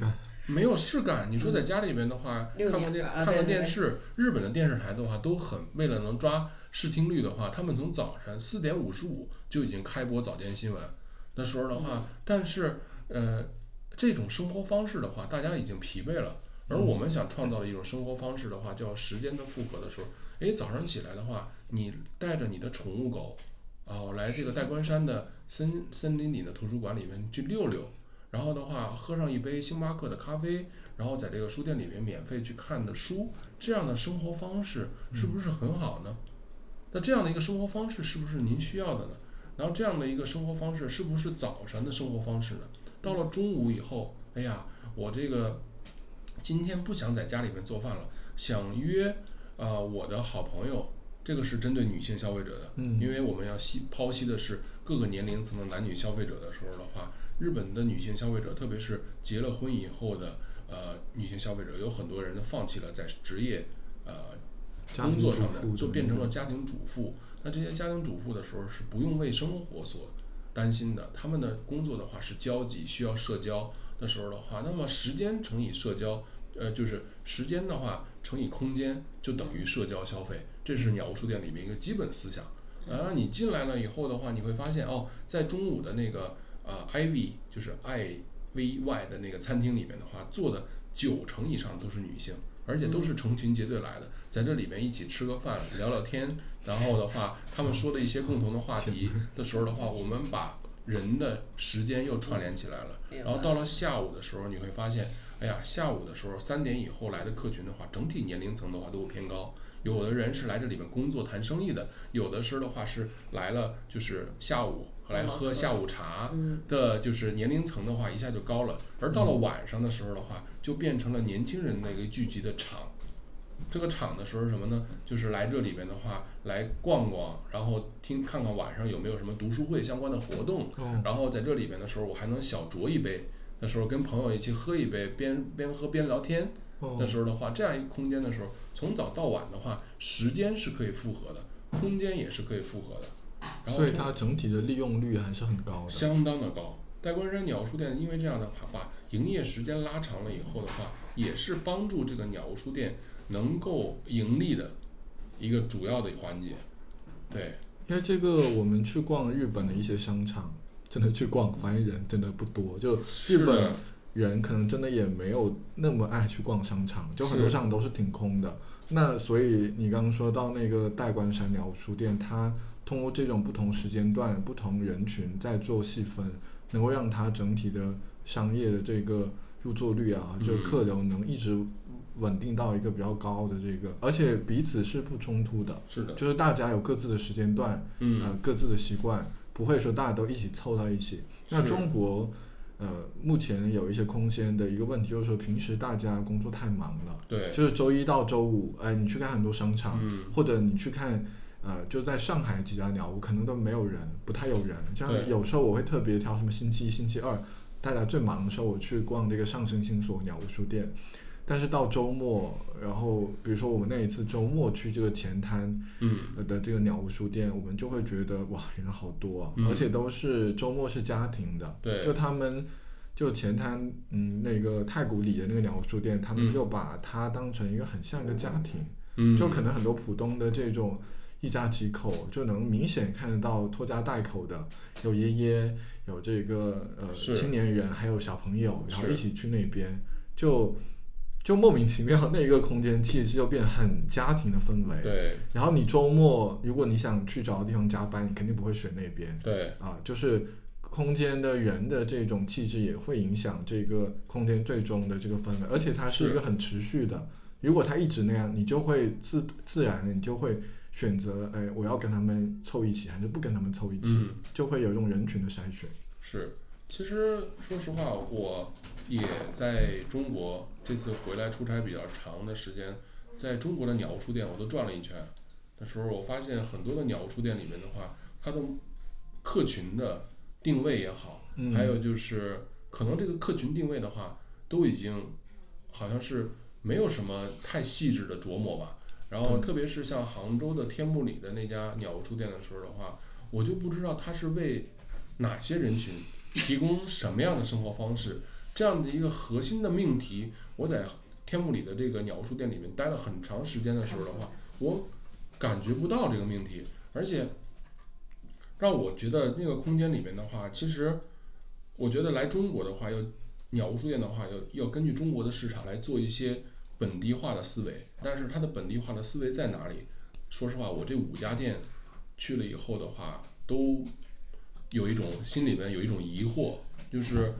有事干，你说在家里边的话看看电看看电视，日本的电视台的话都很为了能抓视听率的话，他们从早晨四点五十五就已经开播早间新闻。那时候的话，但是呃这种生活方式的话大家已经疲惫了，而我们想创造的一种生活方式的话，叫时间的复合的时候，诶早上起来的话，你带着你的宠物狗哦来这个代官山的森森林里的图书馆里面去溜溜，然后的话喝上一杯星巴克的咖啡，然后在这个书店里面免费去看的书，这样的生活方式是不是很好呢？那这样的一个生活方式是不是您需要的呢？然后这样的一个生活方式是不是早晨的生活方式呢？到了中午以后，哎呀我这个今天不想在家里面做饭了，想约啊我的好朋友，这个是针对女性消费者的，嗯因为我们要析剖析的是各个年龄层的男女消费者的时候的话，日本的女性消费者，特别是结了婚以后的呃女性消费者，有很多人都放弃了在职业呃工作上面就变成了家庭主妇，那这些家庭主妇的时候是不用为生活所担心的，他们的工作的话是交际需要社交的时候的话，那么时间乘以社交呃就是时间的话乘以空间就等于社交消费，这是鸟屋书店里面一个基本思想。然后你进来了以后的话，你会发现哦在中午的那个啊 Ivy 就是 I V Y 的那个餐厅里面的话，坐的九成以上都是女性，而且都是成群结队来的，在这里面一起吃个饭聊聊天，然后的话他们说的一些共同的话题的时候的话，我们把人的时间又串联起来了，然后到了下午的时候你会发现，哎呀下午的时候三点以后来的客群的话，整体年龄层的话都会偏高，有的人是来这里面工作谈生意的，有的是的话是来了就是下午来喝下午茶的就是年龄层的话一下就高了，而到了晚上的时候的话，就变成了年轻人的一个聚集的场。这个场的时候是什么呢？就是来这里边的话来逛逛，然后听看看晚上有没有什么读书会相关的活动，然后在这里边的时候我还能小酌一杯，那时候跟朋友一起喝一杯，边边喝边聊天，那时候的话这样一个空间的时候，从早到晚的话时间是可以复合的，空间也是可以复合的。然后所以它整体的利用率还是很高的。相当的高，代官山鸟屋书店因为这样的话把营业时间拉长了以后的话，也是帮助这个鸟屋书店能够盈利的一个主要的环节，对。因为这个我们去逛日本的一些商场，真的去逛发现人真的不多，就日本人可能真的也没有那么爱去逛商场，就很多商场都是挺空的。那所以你刚刚说到那个代官山鸟书店，它通过这种不同时间段、不同人群在做细分，能够让它整体的商业的这个入座率啊，就客流能一直稳定到一个比较高的这个，而且彼此是不冲突的，是的，就是大家有各自的时间段，嗯，各自的习惯，不会说大家都一起凑到一起。那中国呃目前有一些空间的一个问题，就是说平时大家工作太忙了，对，就是周一到周五，哎，你去看很多商场，嗯，或者你去看呃就在上海几家鸟屋，可能都没有人，不太有人。像有时候我会特别挑什么星期一、星期二，大家最忙的时候，我去逛这个上升星所鸟屋书店。但是到周末，然后比如说我们那一次周末去这个前滩，嗯，的这个鸟屋书店，我们就会觉得哇人好多啊，而且都是周末是家庭的，对，就他们就前滩嗯那个太古里的那个鸟屋书店，他们就把它当成一个很像一个家庭，嗯，就可能很多浦东的这种一家几口就能明显看得到拖家带口的，有爷爷有这个呃青年人，还有小朋友，然后一起去那边就。就莫名其妙，那一个空间气质就变很家庭的氛围。对。然后你周末如果你想去找个地方加班，你肯定不会选那边。对。啊，就是空间的人的这种气质也会影响这个空间最终的这个氛围，而且它是一个很持续的。如果它一直那样，你就会自自然的你就会选择，哎，我要跟他们凑一起，还是不跟他们凑一起，就会有这种人群的筛选。是。其实说实话，我也在中国这次回来出差比较长的时间，在中国的鸟屋书店我都转了一圈的时候，我发现很多的鸟屋书店里面的话，它的客群的定位也好，还有就是可能这个客群定位的话，都已经好像是没有什么太细致的琢磨吧。然后特别是像杭州的天目里的那家鸟屋书店的时候的话，我就不知道它是为哪些人群。提供什么样的生活方式？这样的一个核心的命题，我在天目里的这个鸟屋书店里面待了很长时间的时候的话，我感觉不到这个命题，而且让我觉得那个空间里面的话，其实我觉得来中国的话，要鸟屋书店的话，要要根据中国的市场来做一些本地化的思维。但是它的本地化的思维在哪里？说实话，我这五家店去了以后的话，都。有一种心里面有一种疑惑，就是，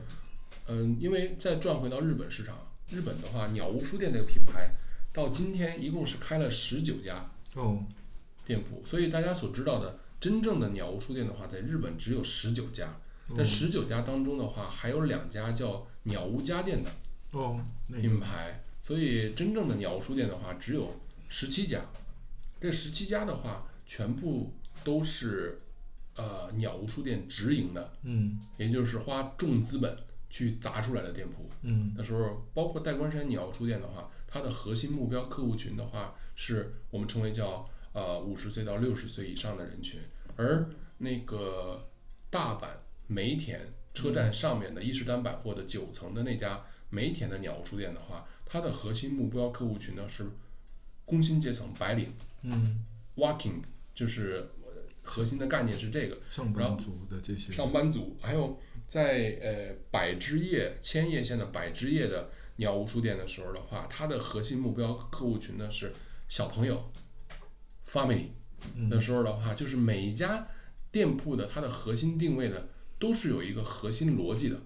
嗯，因为再转回到日本市场，日本的话，鸟屋书店这个品牌到今天一共是开了十九家哦店铺，所以大家所知道的真正的鸟屋书店的话，在日本只有十九家，这十九家当中的话，还有两家叫鸟屋家电的哦品牌，所以真正的鸟屋书店的话只有十七家，这十七家的话全部都是。呃，鸟屋书店直营的，嗯，也就是花重资本去砸出来的店铺，嗯，那时候包括代官山鸟屋书店的话，它的核心目标客户群的话，是我们称为叫呃五十岁到六十岁以上的人群，而那个大阪梅田车站上面的伊势丹百货的九层的那家梅田的鸟屋书店的话，它的核心目标客户群呢是工薪阶层白领，嗯，working 就是。核心的概念是这个，上班族的这些。上班族，还有在呃百枝叶千叶县的百枝叶的鸟屋书店的时候的话，它的核心目标客户群呢是小朋友，family 的时候的话，就是每一家店铺的它的核心定位呢，都是有一个核心逻辑的，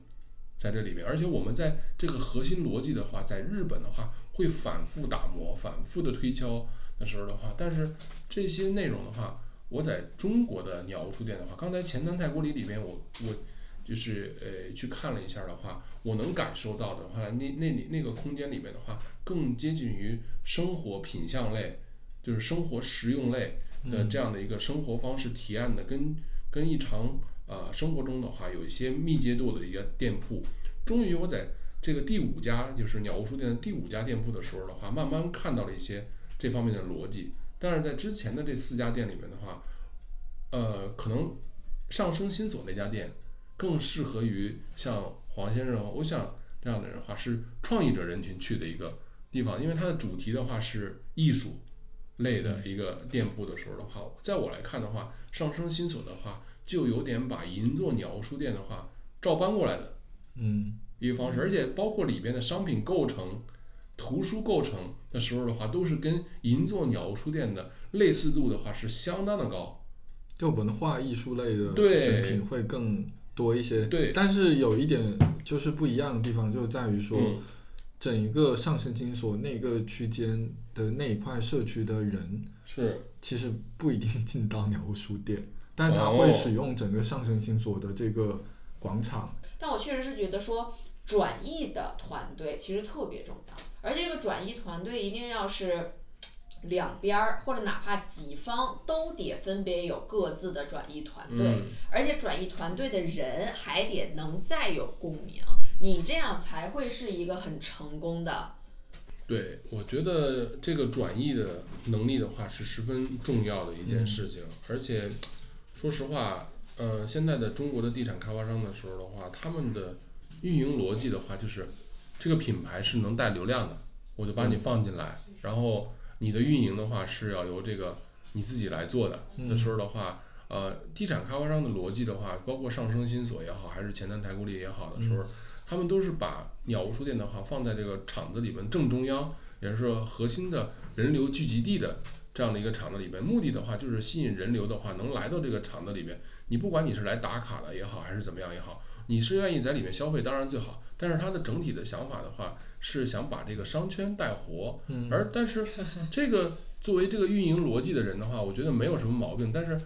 在这里面，而且我们在这个核心逻辑的话，在日本的话会反复打磨，反复的推敲的时候的话，但是这些内容的话，我在中国的鸟屋书店的话，刚才前南太古里里边我我就是呃去看了一下的话，我能感受到的话，那那里那个空间里面的话，更接近于生活品相类，就是生活实用类的这样的一个生活方式提案的，跟跟一常呃生活中的话有一些密接度的一个店铺，终于我在这个第五家就是鸟屋书店的第五家店铺的时候的话，慢慢看到了一些这方面的逻辑，但是在之前的这四家店里面的话，呃可能上升新所那家店更适合于像黄先生欧象这样的人话是创意者人群去的一个地方，因为它的主题的话是艺术类的一个店铺的时候的话，在我来看的话，上升新所的话就有点把银座鸟屋书店的话照搬过来的嗯。一个方式，而且包括里边的商品构成图书构成的时候的话，都是跟银座鸟屋书店的类似度的话是相当的高。就文化艺术类的对。选品会更多一些，对。但是有一点就是不一样的地方就在于说，嗯。整一个上升金所那个区间的那一块社区的人，是。其实不一定进到鸟屋书店，但他哦会使用整个上升金所的这个广场，但我确实是觉得说转译的团队其实特别重要，而且这个转移团队一定要是两边儿或者哪怕几方都得分别有各自的转移团队，嗯而且转移团队的人还得能再有共鸣，你这样才会是一个很成功的。对，我觉得这个转移的能力的话是十分重要的一件事情，而且说实话，呃，现在的中国的地产开发商的时候的话，他们的运营逻辑的话，就是这个品牌是能带流量的，我就把你放进来，然后你的运营的话是要由这个你自己来做的，的时候的话，呃，地产开发商的逻辑的话，包括上升新所也好，还是前南太古里也好的时候，他们都是把鸟屋书店的话放在这个厂子里面正中央，也是说核心的人流聚集地的这样的一个厂子里边，目的的话就是吸引人流的话能来到这个厂子里边，你不管你是来打卡的也好，还是怎么样也好，你是愿意在里面消费当然最好，但是他的整体的想法的话是想把这个商圈带活，嗯而但是 *laughs* 这个作为这个运营逻辑的人的话，我觉得没有什么毛病，但是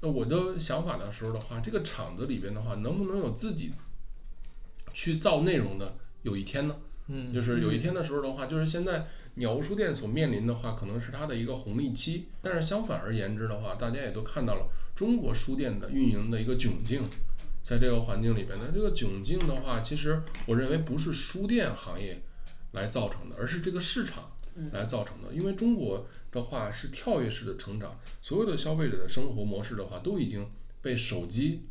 呃我的想法的时候的话，这个厂子里边的话，能不能有自己去造内容的有一天呢？嗯就是有一天的时候的话，就是现在鸟屋书店所面临的话，可能是它的一个红利期。但是相反而言之的话，大家也都看到了中国书店的运营的一个窘境，在这个环境里边呢，这个窘境的话，其实我认为不是书店行业来造成的，而是这个市场来造成的。因为中国的话是跳跃式的成长，所有的消费者的生活模式的话，都已经被手机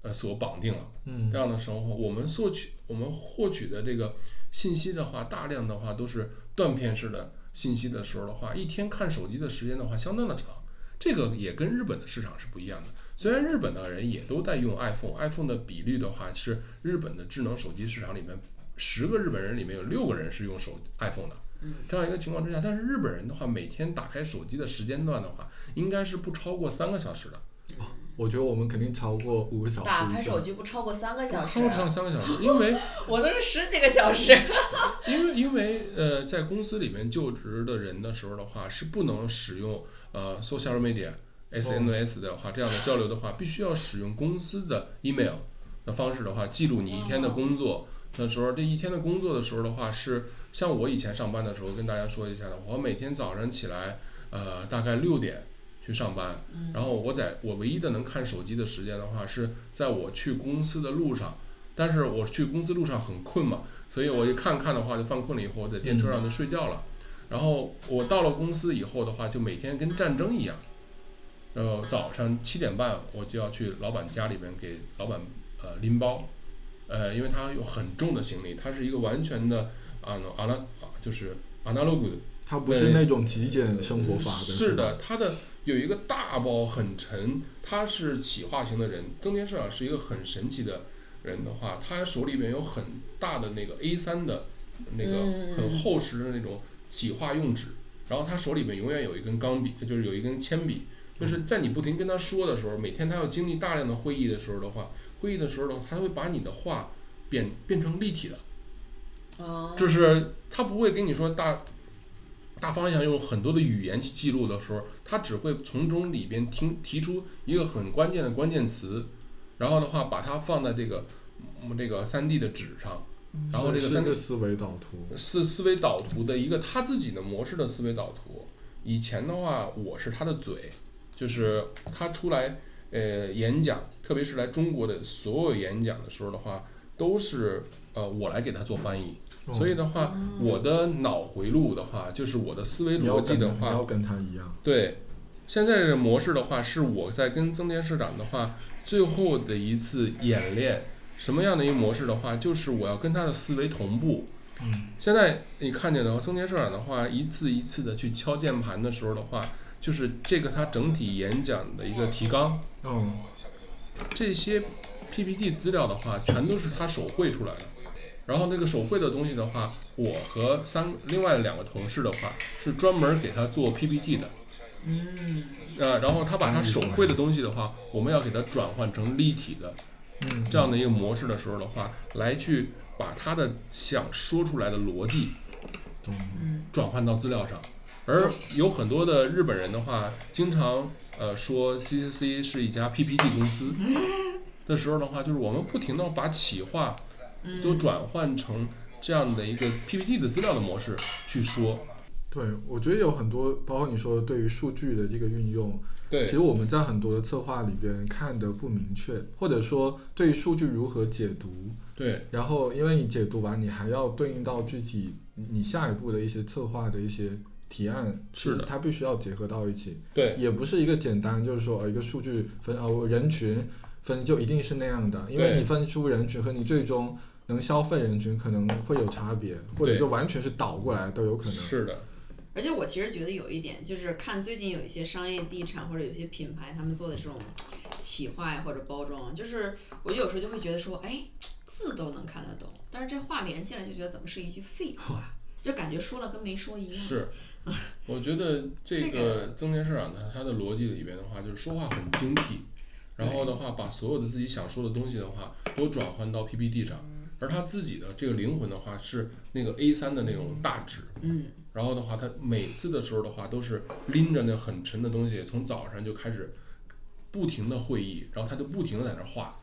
呃所绑定了。嗯这样的生活，我们获取我们获取的这个信息的话，大量的话都是断片式的信息的时候的话，一天看手机的时间的话相当的长。这个也跟日本的市场是不一样的。虽然日本的人也都在用 iPhone，iPhone 的比率的话是日本的智能手机市场里面十个日本人里面有六个人是用手 iPhone 的。这样一个情况之下，但是日本人的话，每天打开手机的时间段的话，应该是不超过三个小时的。我觉得我们肯定超过五个小时打开手机不超过三个小时超，过三个小时，因为 *laughs* 我都是十几个小时。因为因为呃，在公司里面就职的人的时候的话，是不能使用呃 social media SNS 的话，这样的交流的话，必须要使用公司的 email 的方式的话，记录你一天的工作那时候，这一天的工作的时候的话，是像我以前上班的时候跟大家说一下的，我每天早上起来呃大概六点去上班，然后我在我唯一的能看手机的时间的话，是在我去公司的路上。但是我去公司路上很困嘛，所以我就看看的话就犯困了以后，我在电车上就睡觉了。然后我到了公司以后的话，就每天跟战争一样。呃，早上七点半我就要去老板家里边给老板呃拎包，呃，因为他有很重的行李，他是一个完全的啊阿拉就是 analog 的它不是那种极简生活法的，是的，他的有一个大包很沉，他是企划型的人。增田社长是一个很神奇的人的话，他手里面有很大的那个 A 三的那个嗯很厚实的那种企划用纸，然后他手里面永远有一根钢笔，就是有一根铅笔，就是在你不停跟他说的时候，每天他要经历大量的会议的时候的话，会议的时候的话，他会把你的话变变成立体的，哦，就是他不会跟你说大大方向用很多的语言去记录的时候，他只会从中里边听提出一个很关键的关键词，然后的话把它放在这个嗯这个三 D 的纸上，然后这个三个思维导图。思思维导图的一个他自己的模式的思维导图。以前的话，我是他的嘴，就是他出来呃演讲，特别是来中国的所有演讲的时候的话，都是呃我来给他做翻译。所以的话，我的脑回路的话，就是我的思维逻辑的话，要跟他一样。对，现在的模式的话，是我在跟曾田社长的话，最后的一次演练，什么样的一个模式的话，就是我要跟他的思维同步。嗯，现在你看见的话，曾田社长的话，一次一次的去敲键盘的时候的话，就是这个他整体演讲的一个提纲，嗯，这些 PPT 资料的话，全都是他手绘出来的。然后那个手绘的东西的话，我和三另外两个同事的话，是专门给他做 PPT 的。嗯，呃，然后他把他手绘的东西的话，我们要给他转换成立体的，嗯这样的一个模式的时候的话，来去把他的想说出来的逻辑嗯转换到资料上。而有很多的日本人的话，经常呃说 CCC 是一家 PPT 公司 *laughs* 的时候的话，就是我们不停的把企划都转换成这样的一个 PPT 的资料的模式去说。对，我觉得有很多，包括你说对于数据的这个运用，对其实我们在很多的策划里边看的不明确，或者说对于数据如何解读，对。然后因为你解读完，你还要对应到具体你下一步的一些策划的一些提案，是的。它必须要结合到一起，对。也不是一个简单就是说呃一个数据分啊我人群分就一定是那样的，因为你分出人群和你最终能消费人群可能会有差别，或者就完全是倒过来都有可能。是的，而且我其实觉得有一点，就是看最近有一些商业地产或者有些品牌他们做的这种企划呀或者包装，就是我有时候就会觉得说，哎，字都能看得懂，但是这话连起来就觉得怎么是一句废话，*laughs* 就感觉说了跟没说一样。是，我觉得这这个个增田社长呢，他的逻辑里边的话，就是说话很精辟，然后的话把所有的自己想说的东西的话，都转换到 PPT 上，而他自己的这个灵魂的话是那个 A 三的那种大纸，嗯，然后的话，他每次的时候的话，都是拎着那很沉的东西，从早上就开始不停的会议，然后他就不停的在那儿画，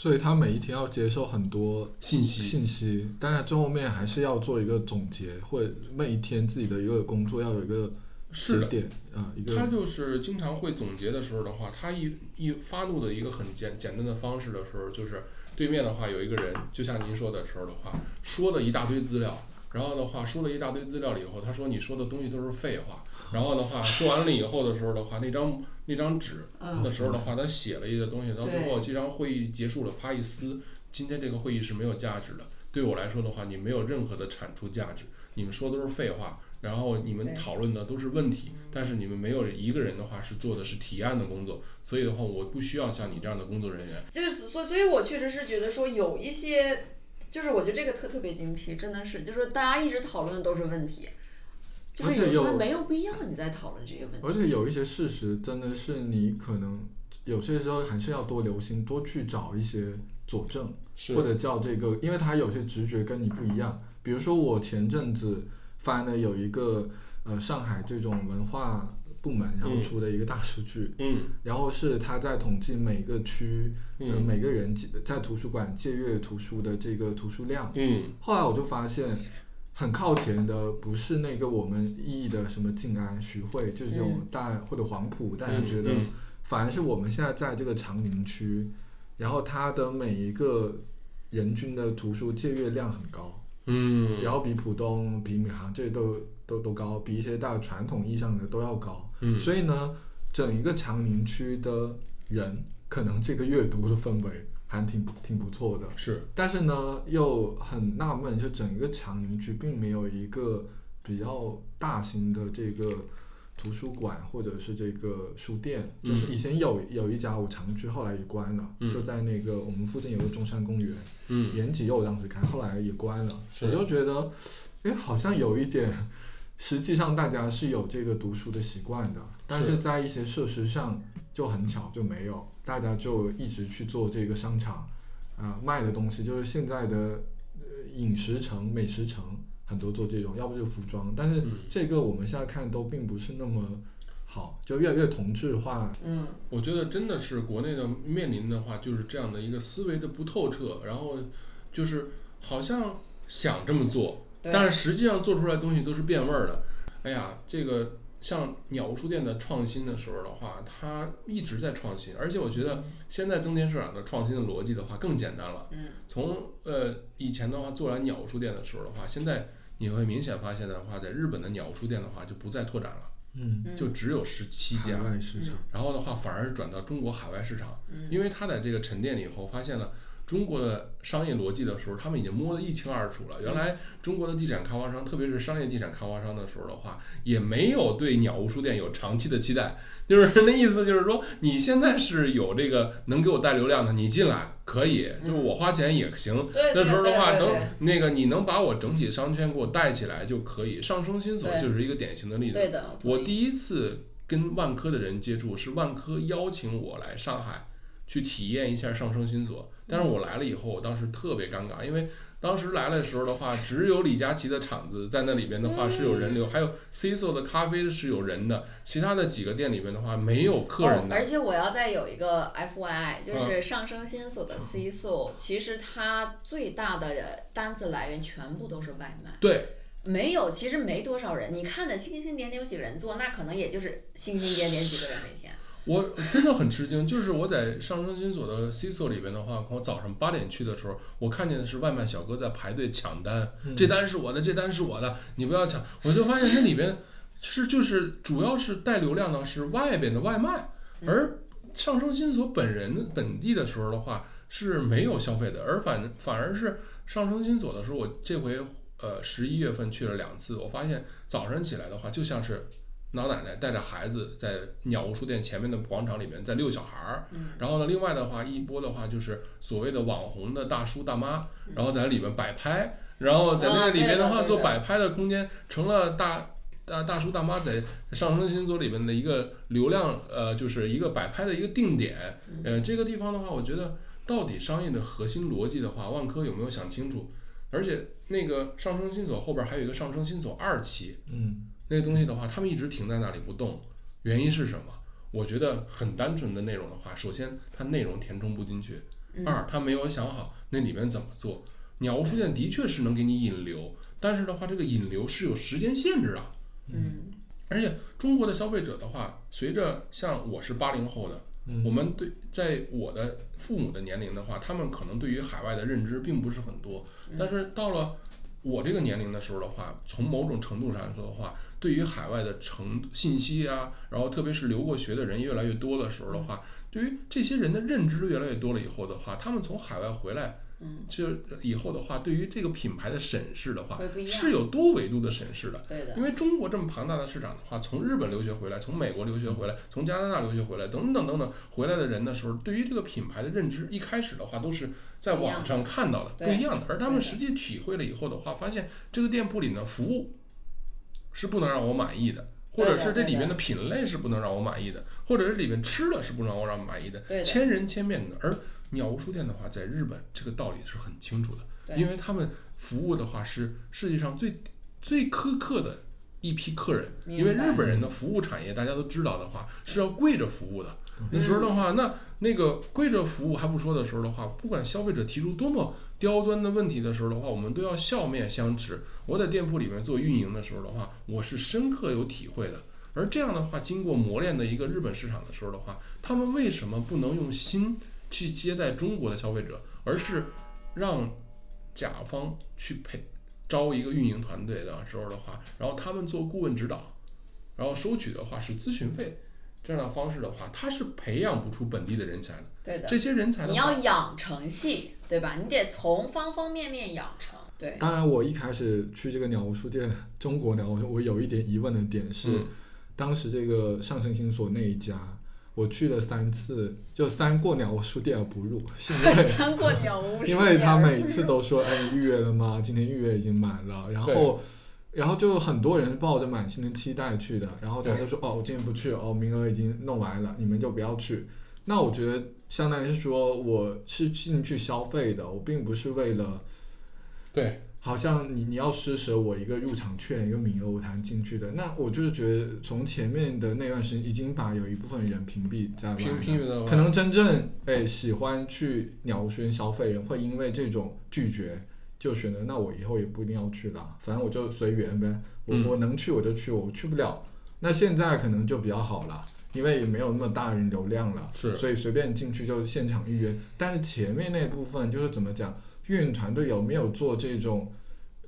所以他每一天要接受很多信息。信息，但是最后面还是要做一个总结，或者每一天自己的一个工作要有一个是的。啊，一个他就是经常会总结的时候的话，他一一发怒的一个很简简单的方式的时候，就是对面的话有一个人，就像您说的时候的话，说了一大堆资料，然后的话说了一大堆资料了以后，他说你说的东西都是废话，然后的话说完了以后的时候的话，那张那张纸嗯的时候的话，他写了一个东西，到最后这场会议结束了，啪一撕，今天这个会议是没有价值的。对我来说的话，你没有任何的产出价值，你们说都是废话，然后你们讨论的都是问题，但是你们没有一个人的话是做的是提案的工作，所以的话，我不需要像你这样的工作人员。就是所所以，我确实是觉得说有一些，就是我觉得这个特特别精辟，真的是，就是大家一直讨论的都是问题，就是有有时候没有必要你再讨论这些问题。而且有一些事实真的是你可能有些时候还是要多留心，多去找一些佐证，是或者叫这个，因为他有些直觉跟你不一样。比如说我前阵子翻的有一个呃上海这种文化部门然后嗯。出的一个大数据，嗯。然后是他在统计每个区每个人借在图书馆借阅图书的这个图书量，嗯。后来我就发现，很靠前的不是那个我们意义的什么静安、徐汇，就是这种嗯大或者黄埔，大家觉得嗯，反而是我们现在在这个长宁区，然后它的每一个人均的图书借阅量很高，嗯，然后比浦东、比闵行这些都都都高，比一些大传统意义上的都要高。嗯所以呢，整一个长宁区的人，可能这个阅读的氛围还挺挺不错的。是但是呢，又很纳闷，就整个长宁区并没有一个比较大型的这个图书馆或者是这个书店，嗯就是以前有有一家我常去，后来也关了，嗯就在那个我们附近有个中山公园，嗯延吉又当时开，后来也关了，是我就觉得，哎，好像有一点，实际上大家是有这个读书的习惯的，但是是在一些设施上就很巧就没有，大家就一直去做这个商场，啊、卖的东西就是现在的呃饮食城、美食城，很多做这种，要不就服装，但是嗯。这个我们现在看都并不是那么好，就越来越同质化。嗯。我觉得真的是国内的面临的话，就是这样的一个思维的不透彻，然后就是好像想这么做，对但是实际上做出来的东西都是变味儿的。哎呀，这个像鸟屋书店的创新的时候的话，它一直在创新，而且我觉得现在增田市场的创新的逻辑的话更简单了。嗯从呃以前的话做来鸟屋书店的时候的话，现在你会明显发现的话，在日本的鸟屋书店的话就不再拓展了。嗯就只有十七海家，外市场然后的话反而是转到中国海外市场，嗯因为它在这个沉淀了以后，发现了中国的商业逻辑的时候，他们已经摸得一清二楚了。原来中国的地产开发商，特别是商业地产开发商的时候的话，也没有对鸟屋书店有长期的期待，就是那意思就是说，你现在是有这个能给我带流量的，你进来可以，就是我花钱也行。嗯那时候的话，能那个你能把我整体商圈给我带起来就可以。上升新所就是一个典型的例子。我第一次跟万科的人接触是万科邀请我来上海去体验一下上升新所，但是我来了以后，我当时特别尴尬，因为当时来的时候的话，只有李佳琦的厂子在那里边的话是有人流，还有 CISO 的咖啡是有人的，其他的几个店里边的话没有客人。而且我要再有一个 F Y I，就嗯是上升新所的 C 素，其实它最大的单子来源全部都是外卖。对，没有，其实没多少人。你看的星星点点有几个人做，那可能也就是星星点点几个人每天。我真的很吃惊，就是我在上升金所的 C 所里边的话，我早上八点去的时候，我看见的是外卖小哥在排队抢单，嗯。这单是我的，这单是我的，你不要抢，我就发现那里边是就是主要是带流量的是外边的外卖，而上升金所本人本地的时候的话是没有消费的，而反反而是上升金所的时候，我这回呃十一月份去了两次，我发现早上起来的话就像是老奶奶带着孩子在鸟屋书店前面的广场里面在遛小孩儿，嗯然后呢，另外的话一波的话就是所谓的网红的大叔大妈，然后在里面摆拍，然后在那个里面的话做摆拍的空间成了大。大大叔大妈在上升星座里面的一个流量，呃，就是一个摆拍的一个定点，呃，这个地方的话，我觉得到底商业的核心逻辑的话，万科有没有想清楚？而且那个上升新所后边还有一个上升新所二期，嗯那个东西的话，他们一直停在那里不动，原因是什么？我觉得很单纯的内容的话，首先它内容填充不进去，二他没有想好那里面怎么做。鸟屋书店的确是能给你引流，但是的话，这个引流是有时间限制啊。嗯而且中国的消费者的话，随着像我是八零后的，嗯我们对在我的父母的年龄的话，他们可能对于海外的认知并不是很多，但是到了我这个年龄的时候的话，从某种程度上来说的话，对于海外的程信息啊，然后特别是留过学的人越来越多的时候的话，对于这些人的认知越来越多了以后的话，他们从海外回来。嗯，就以后的话，对于这个品牌的审视的话是有多维度的审视的。对的因为中国这么庞大的市场的话，从日本留学回来，从美国留学回来，从加拿大留学回来，等等等等回来的人的时候，对于这个品牌的认知，一开始的话都是在网上看到的，不一样的。而他们实际体会了以后的话，发现这个店铺里呢服务是不能让我满意的。或者是这里面的品类是不能让我满意的，或者是里面吃的是不能让我让满意的，的千人千面的。而鸟屋书店的话，在日本这个道理是很清楚的，因为他们服务的话是世界上最最苛刻的一批客人，因为日本人的服务产业大家都知道的话是要跪着服务的。嗯那时候的话，那那个规则服务还不说的时候的话，不管消费者提出多么刁钻的问题的时候的话，我们都要笑面相持。我在店铺里面做运营的时候的话，我是深刻有体会的。而这样的话，经过磨练的一个日本市场的时候的话，他们为什么不能用心去接待中国的消费者，而是让甲方去配招一个运营团队的时候的话，然后他们做顾问指导，然后收取的话是咨询费，这样的方式的话，它是培养不出本地的人才的。对的。这些人才你要养成系，对吧？你得从方方面面养成。对。当然，我一开始去这个鸟屋书店，中国鸟屋，我有一点疑问的点是，嗯当时这个上升星所那一家，我去了三次，就三过鸟屋书店而不入，是因为 *laughs* 三过鸟屋因为他每次都说，哎，你预约了吗？今天预约已经满了，然后。然后就很多人抱着满心的期待去的，然后他就说，哦，我今天不去，哦，名额已经弄完了，你们就不要去。那我觉得相当于是说我是进去消费的，我并不是为了，对，好像你你要施舍我一个入场券一个名额我才能进去的。那我就是觉得从前面的那段时间已经把有一部分人屏蔽在外屏蔽了可能真正哎喜欢去鸟屋书店消费人会因为这种拒绝。就选择那我以后也不一定要去了，反正我就随缘呗，我、嗯我能去我就去，我去不了，那现在可能就比较好了，因为也没有那么大人流量了，是所以随便进去就现场预约。但是前面那部分就是怎么讲，运营团队有没有做这种，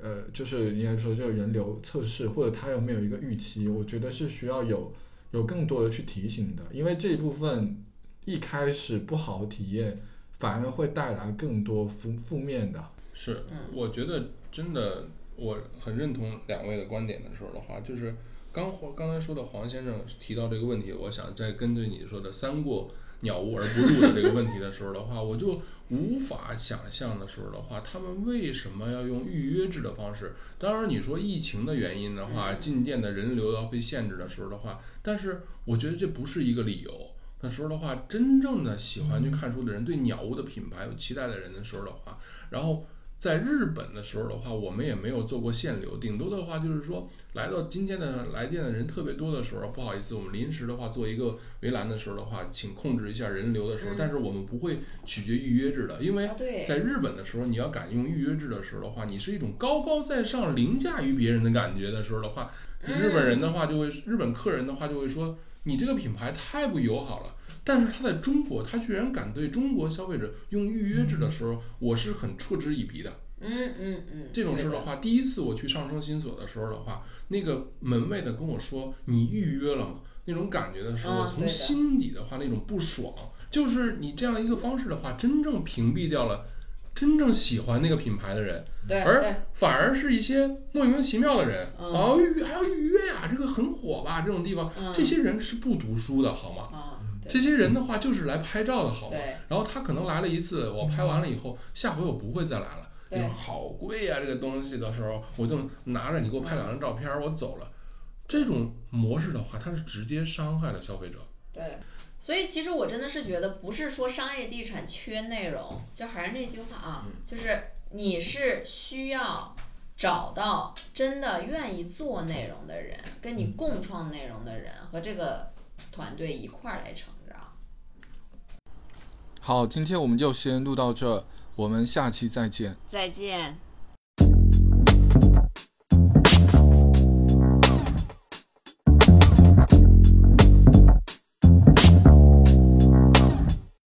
呃，就是应该说这个人流测试，或者他有没有一个预期，我觉得是需要有有更多的去提醒的，因为这一部分一开始不好体验，反而会带来更多负负面的。是嗯，我觉得真的，我很认同两位的观点的时候的话，就是刚黄刚才说的黄先生提到这个问题，我想再根据你说的“三过鸟屋而不入”的这个问题的时候的话，我就无法想象的时候的话，他们为什么要用预约制的方式？当然，你说疫情的原因的话，进店的人流要被限制的时候的话，但是我觉得这不是一个理由。那时候的话，真正的喜欢去看书的人，对鸟屋的品牌有期待的人的时候的话，然后在日本的时候的话，我们也没有做过限流，顶多的话就是说，来到今天的来电的人特别多的时候，不好意思，我们临时的话做一个围栏的时候的话，请控制一下人流的时候，嗯但是我们不会取决预约制的，因为在日本的时候，你要敢用预约制的时候的话，你是一种高高在上、凌驾于别人的感觉的时候的话，日本人的话就会，日本客人的话就会说，你这个品牌太不友好了。但是他在中国，他居然敢对中国消费者用预约制的时候，我是很嗤之以鼻的。嗯嗯嗯，这种对事的话，第一次我去上升新所的时候的话，那个门卫的跟我说你预约了吗？那种感觉的时候，我从心底的话那种不爽，就是你这样一个方式的话，真正屏蔽掉了真正喜欢那个品牌的人，而反而是一些莫名其妙的人，嗯啊预还要预约呀、这个很火吧？这种地方，嗯这些人是不读书的好吗？这些人的话就是来拍照的好吗对？然后他可能来了一次，我拍完了以后，下回我不会再来了。对你说好贵呀、这个东西的时候，我就拿着你给我拍两张照片儿，我走了。这种模式的话，它是直接伤害了消费者。对，所以其实我真的是觉得，不是说商业地产缺内容，就还是那句话啊，就是你是需要找到真的愿意做内容的人，跟你共创内容的人和这个团队一块儿来成长。好，今天我们就先录到这，我们下期再见。再见。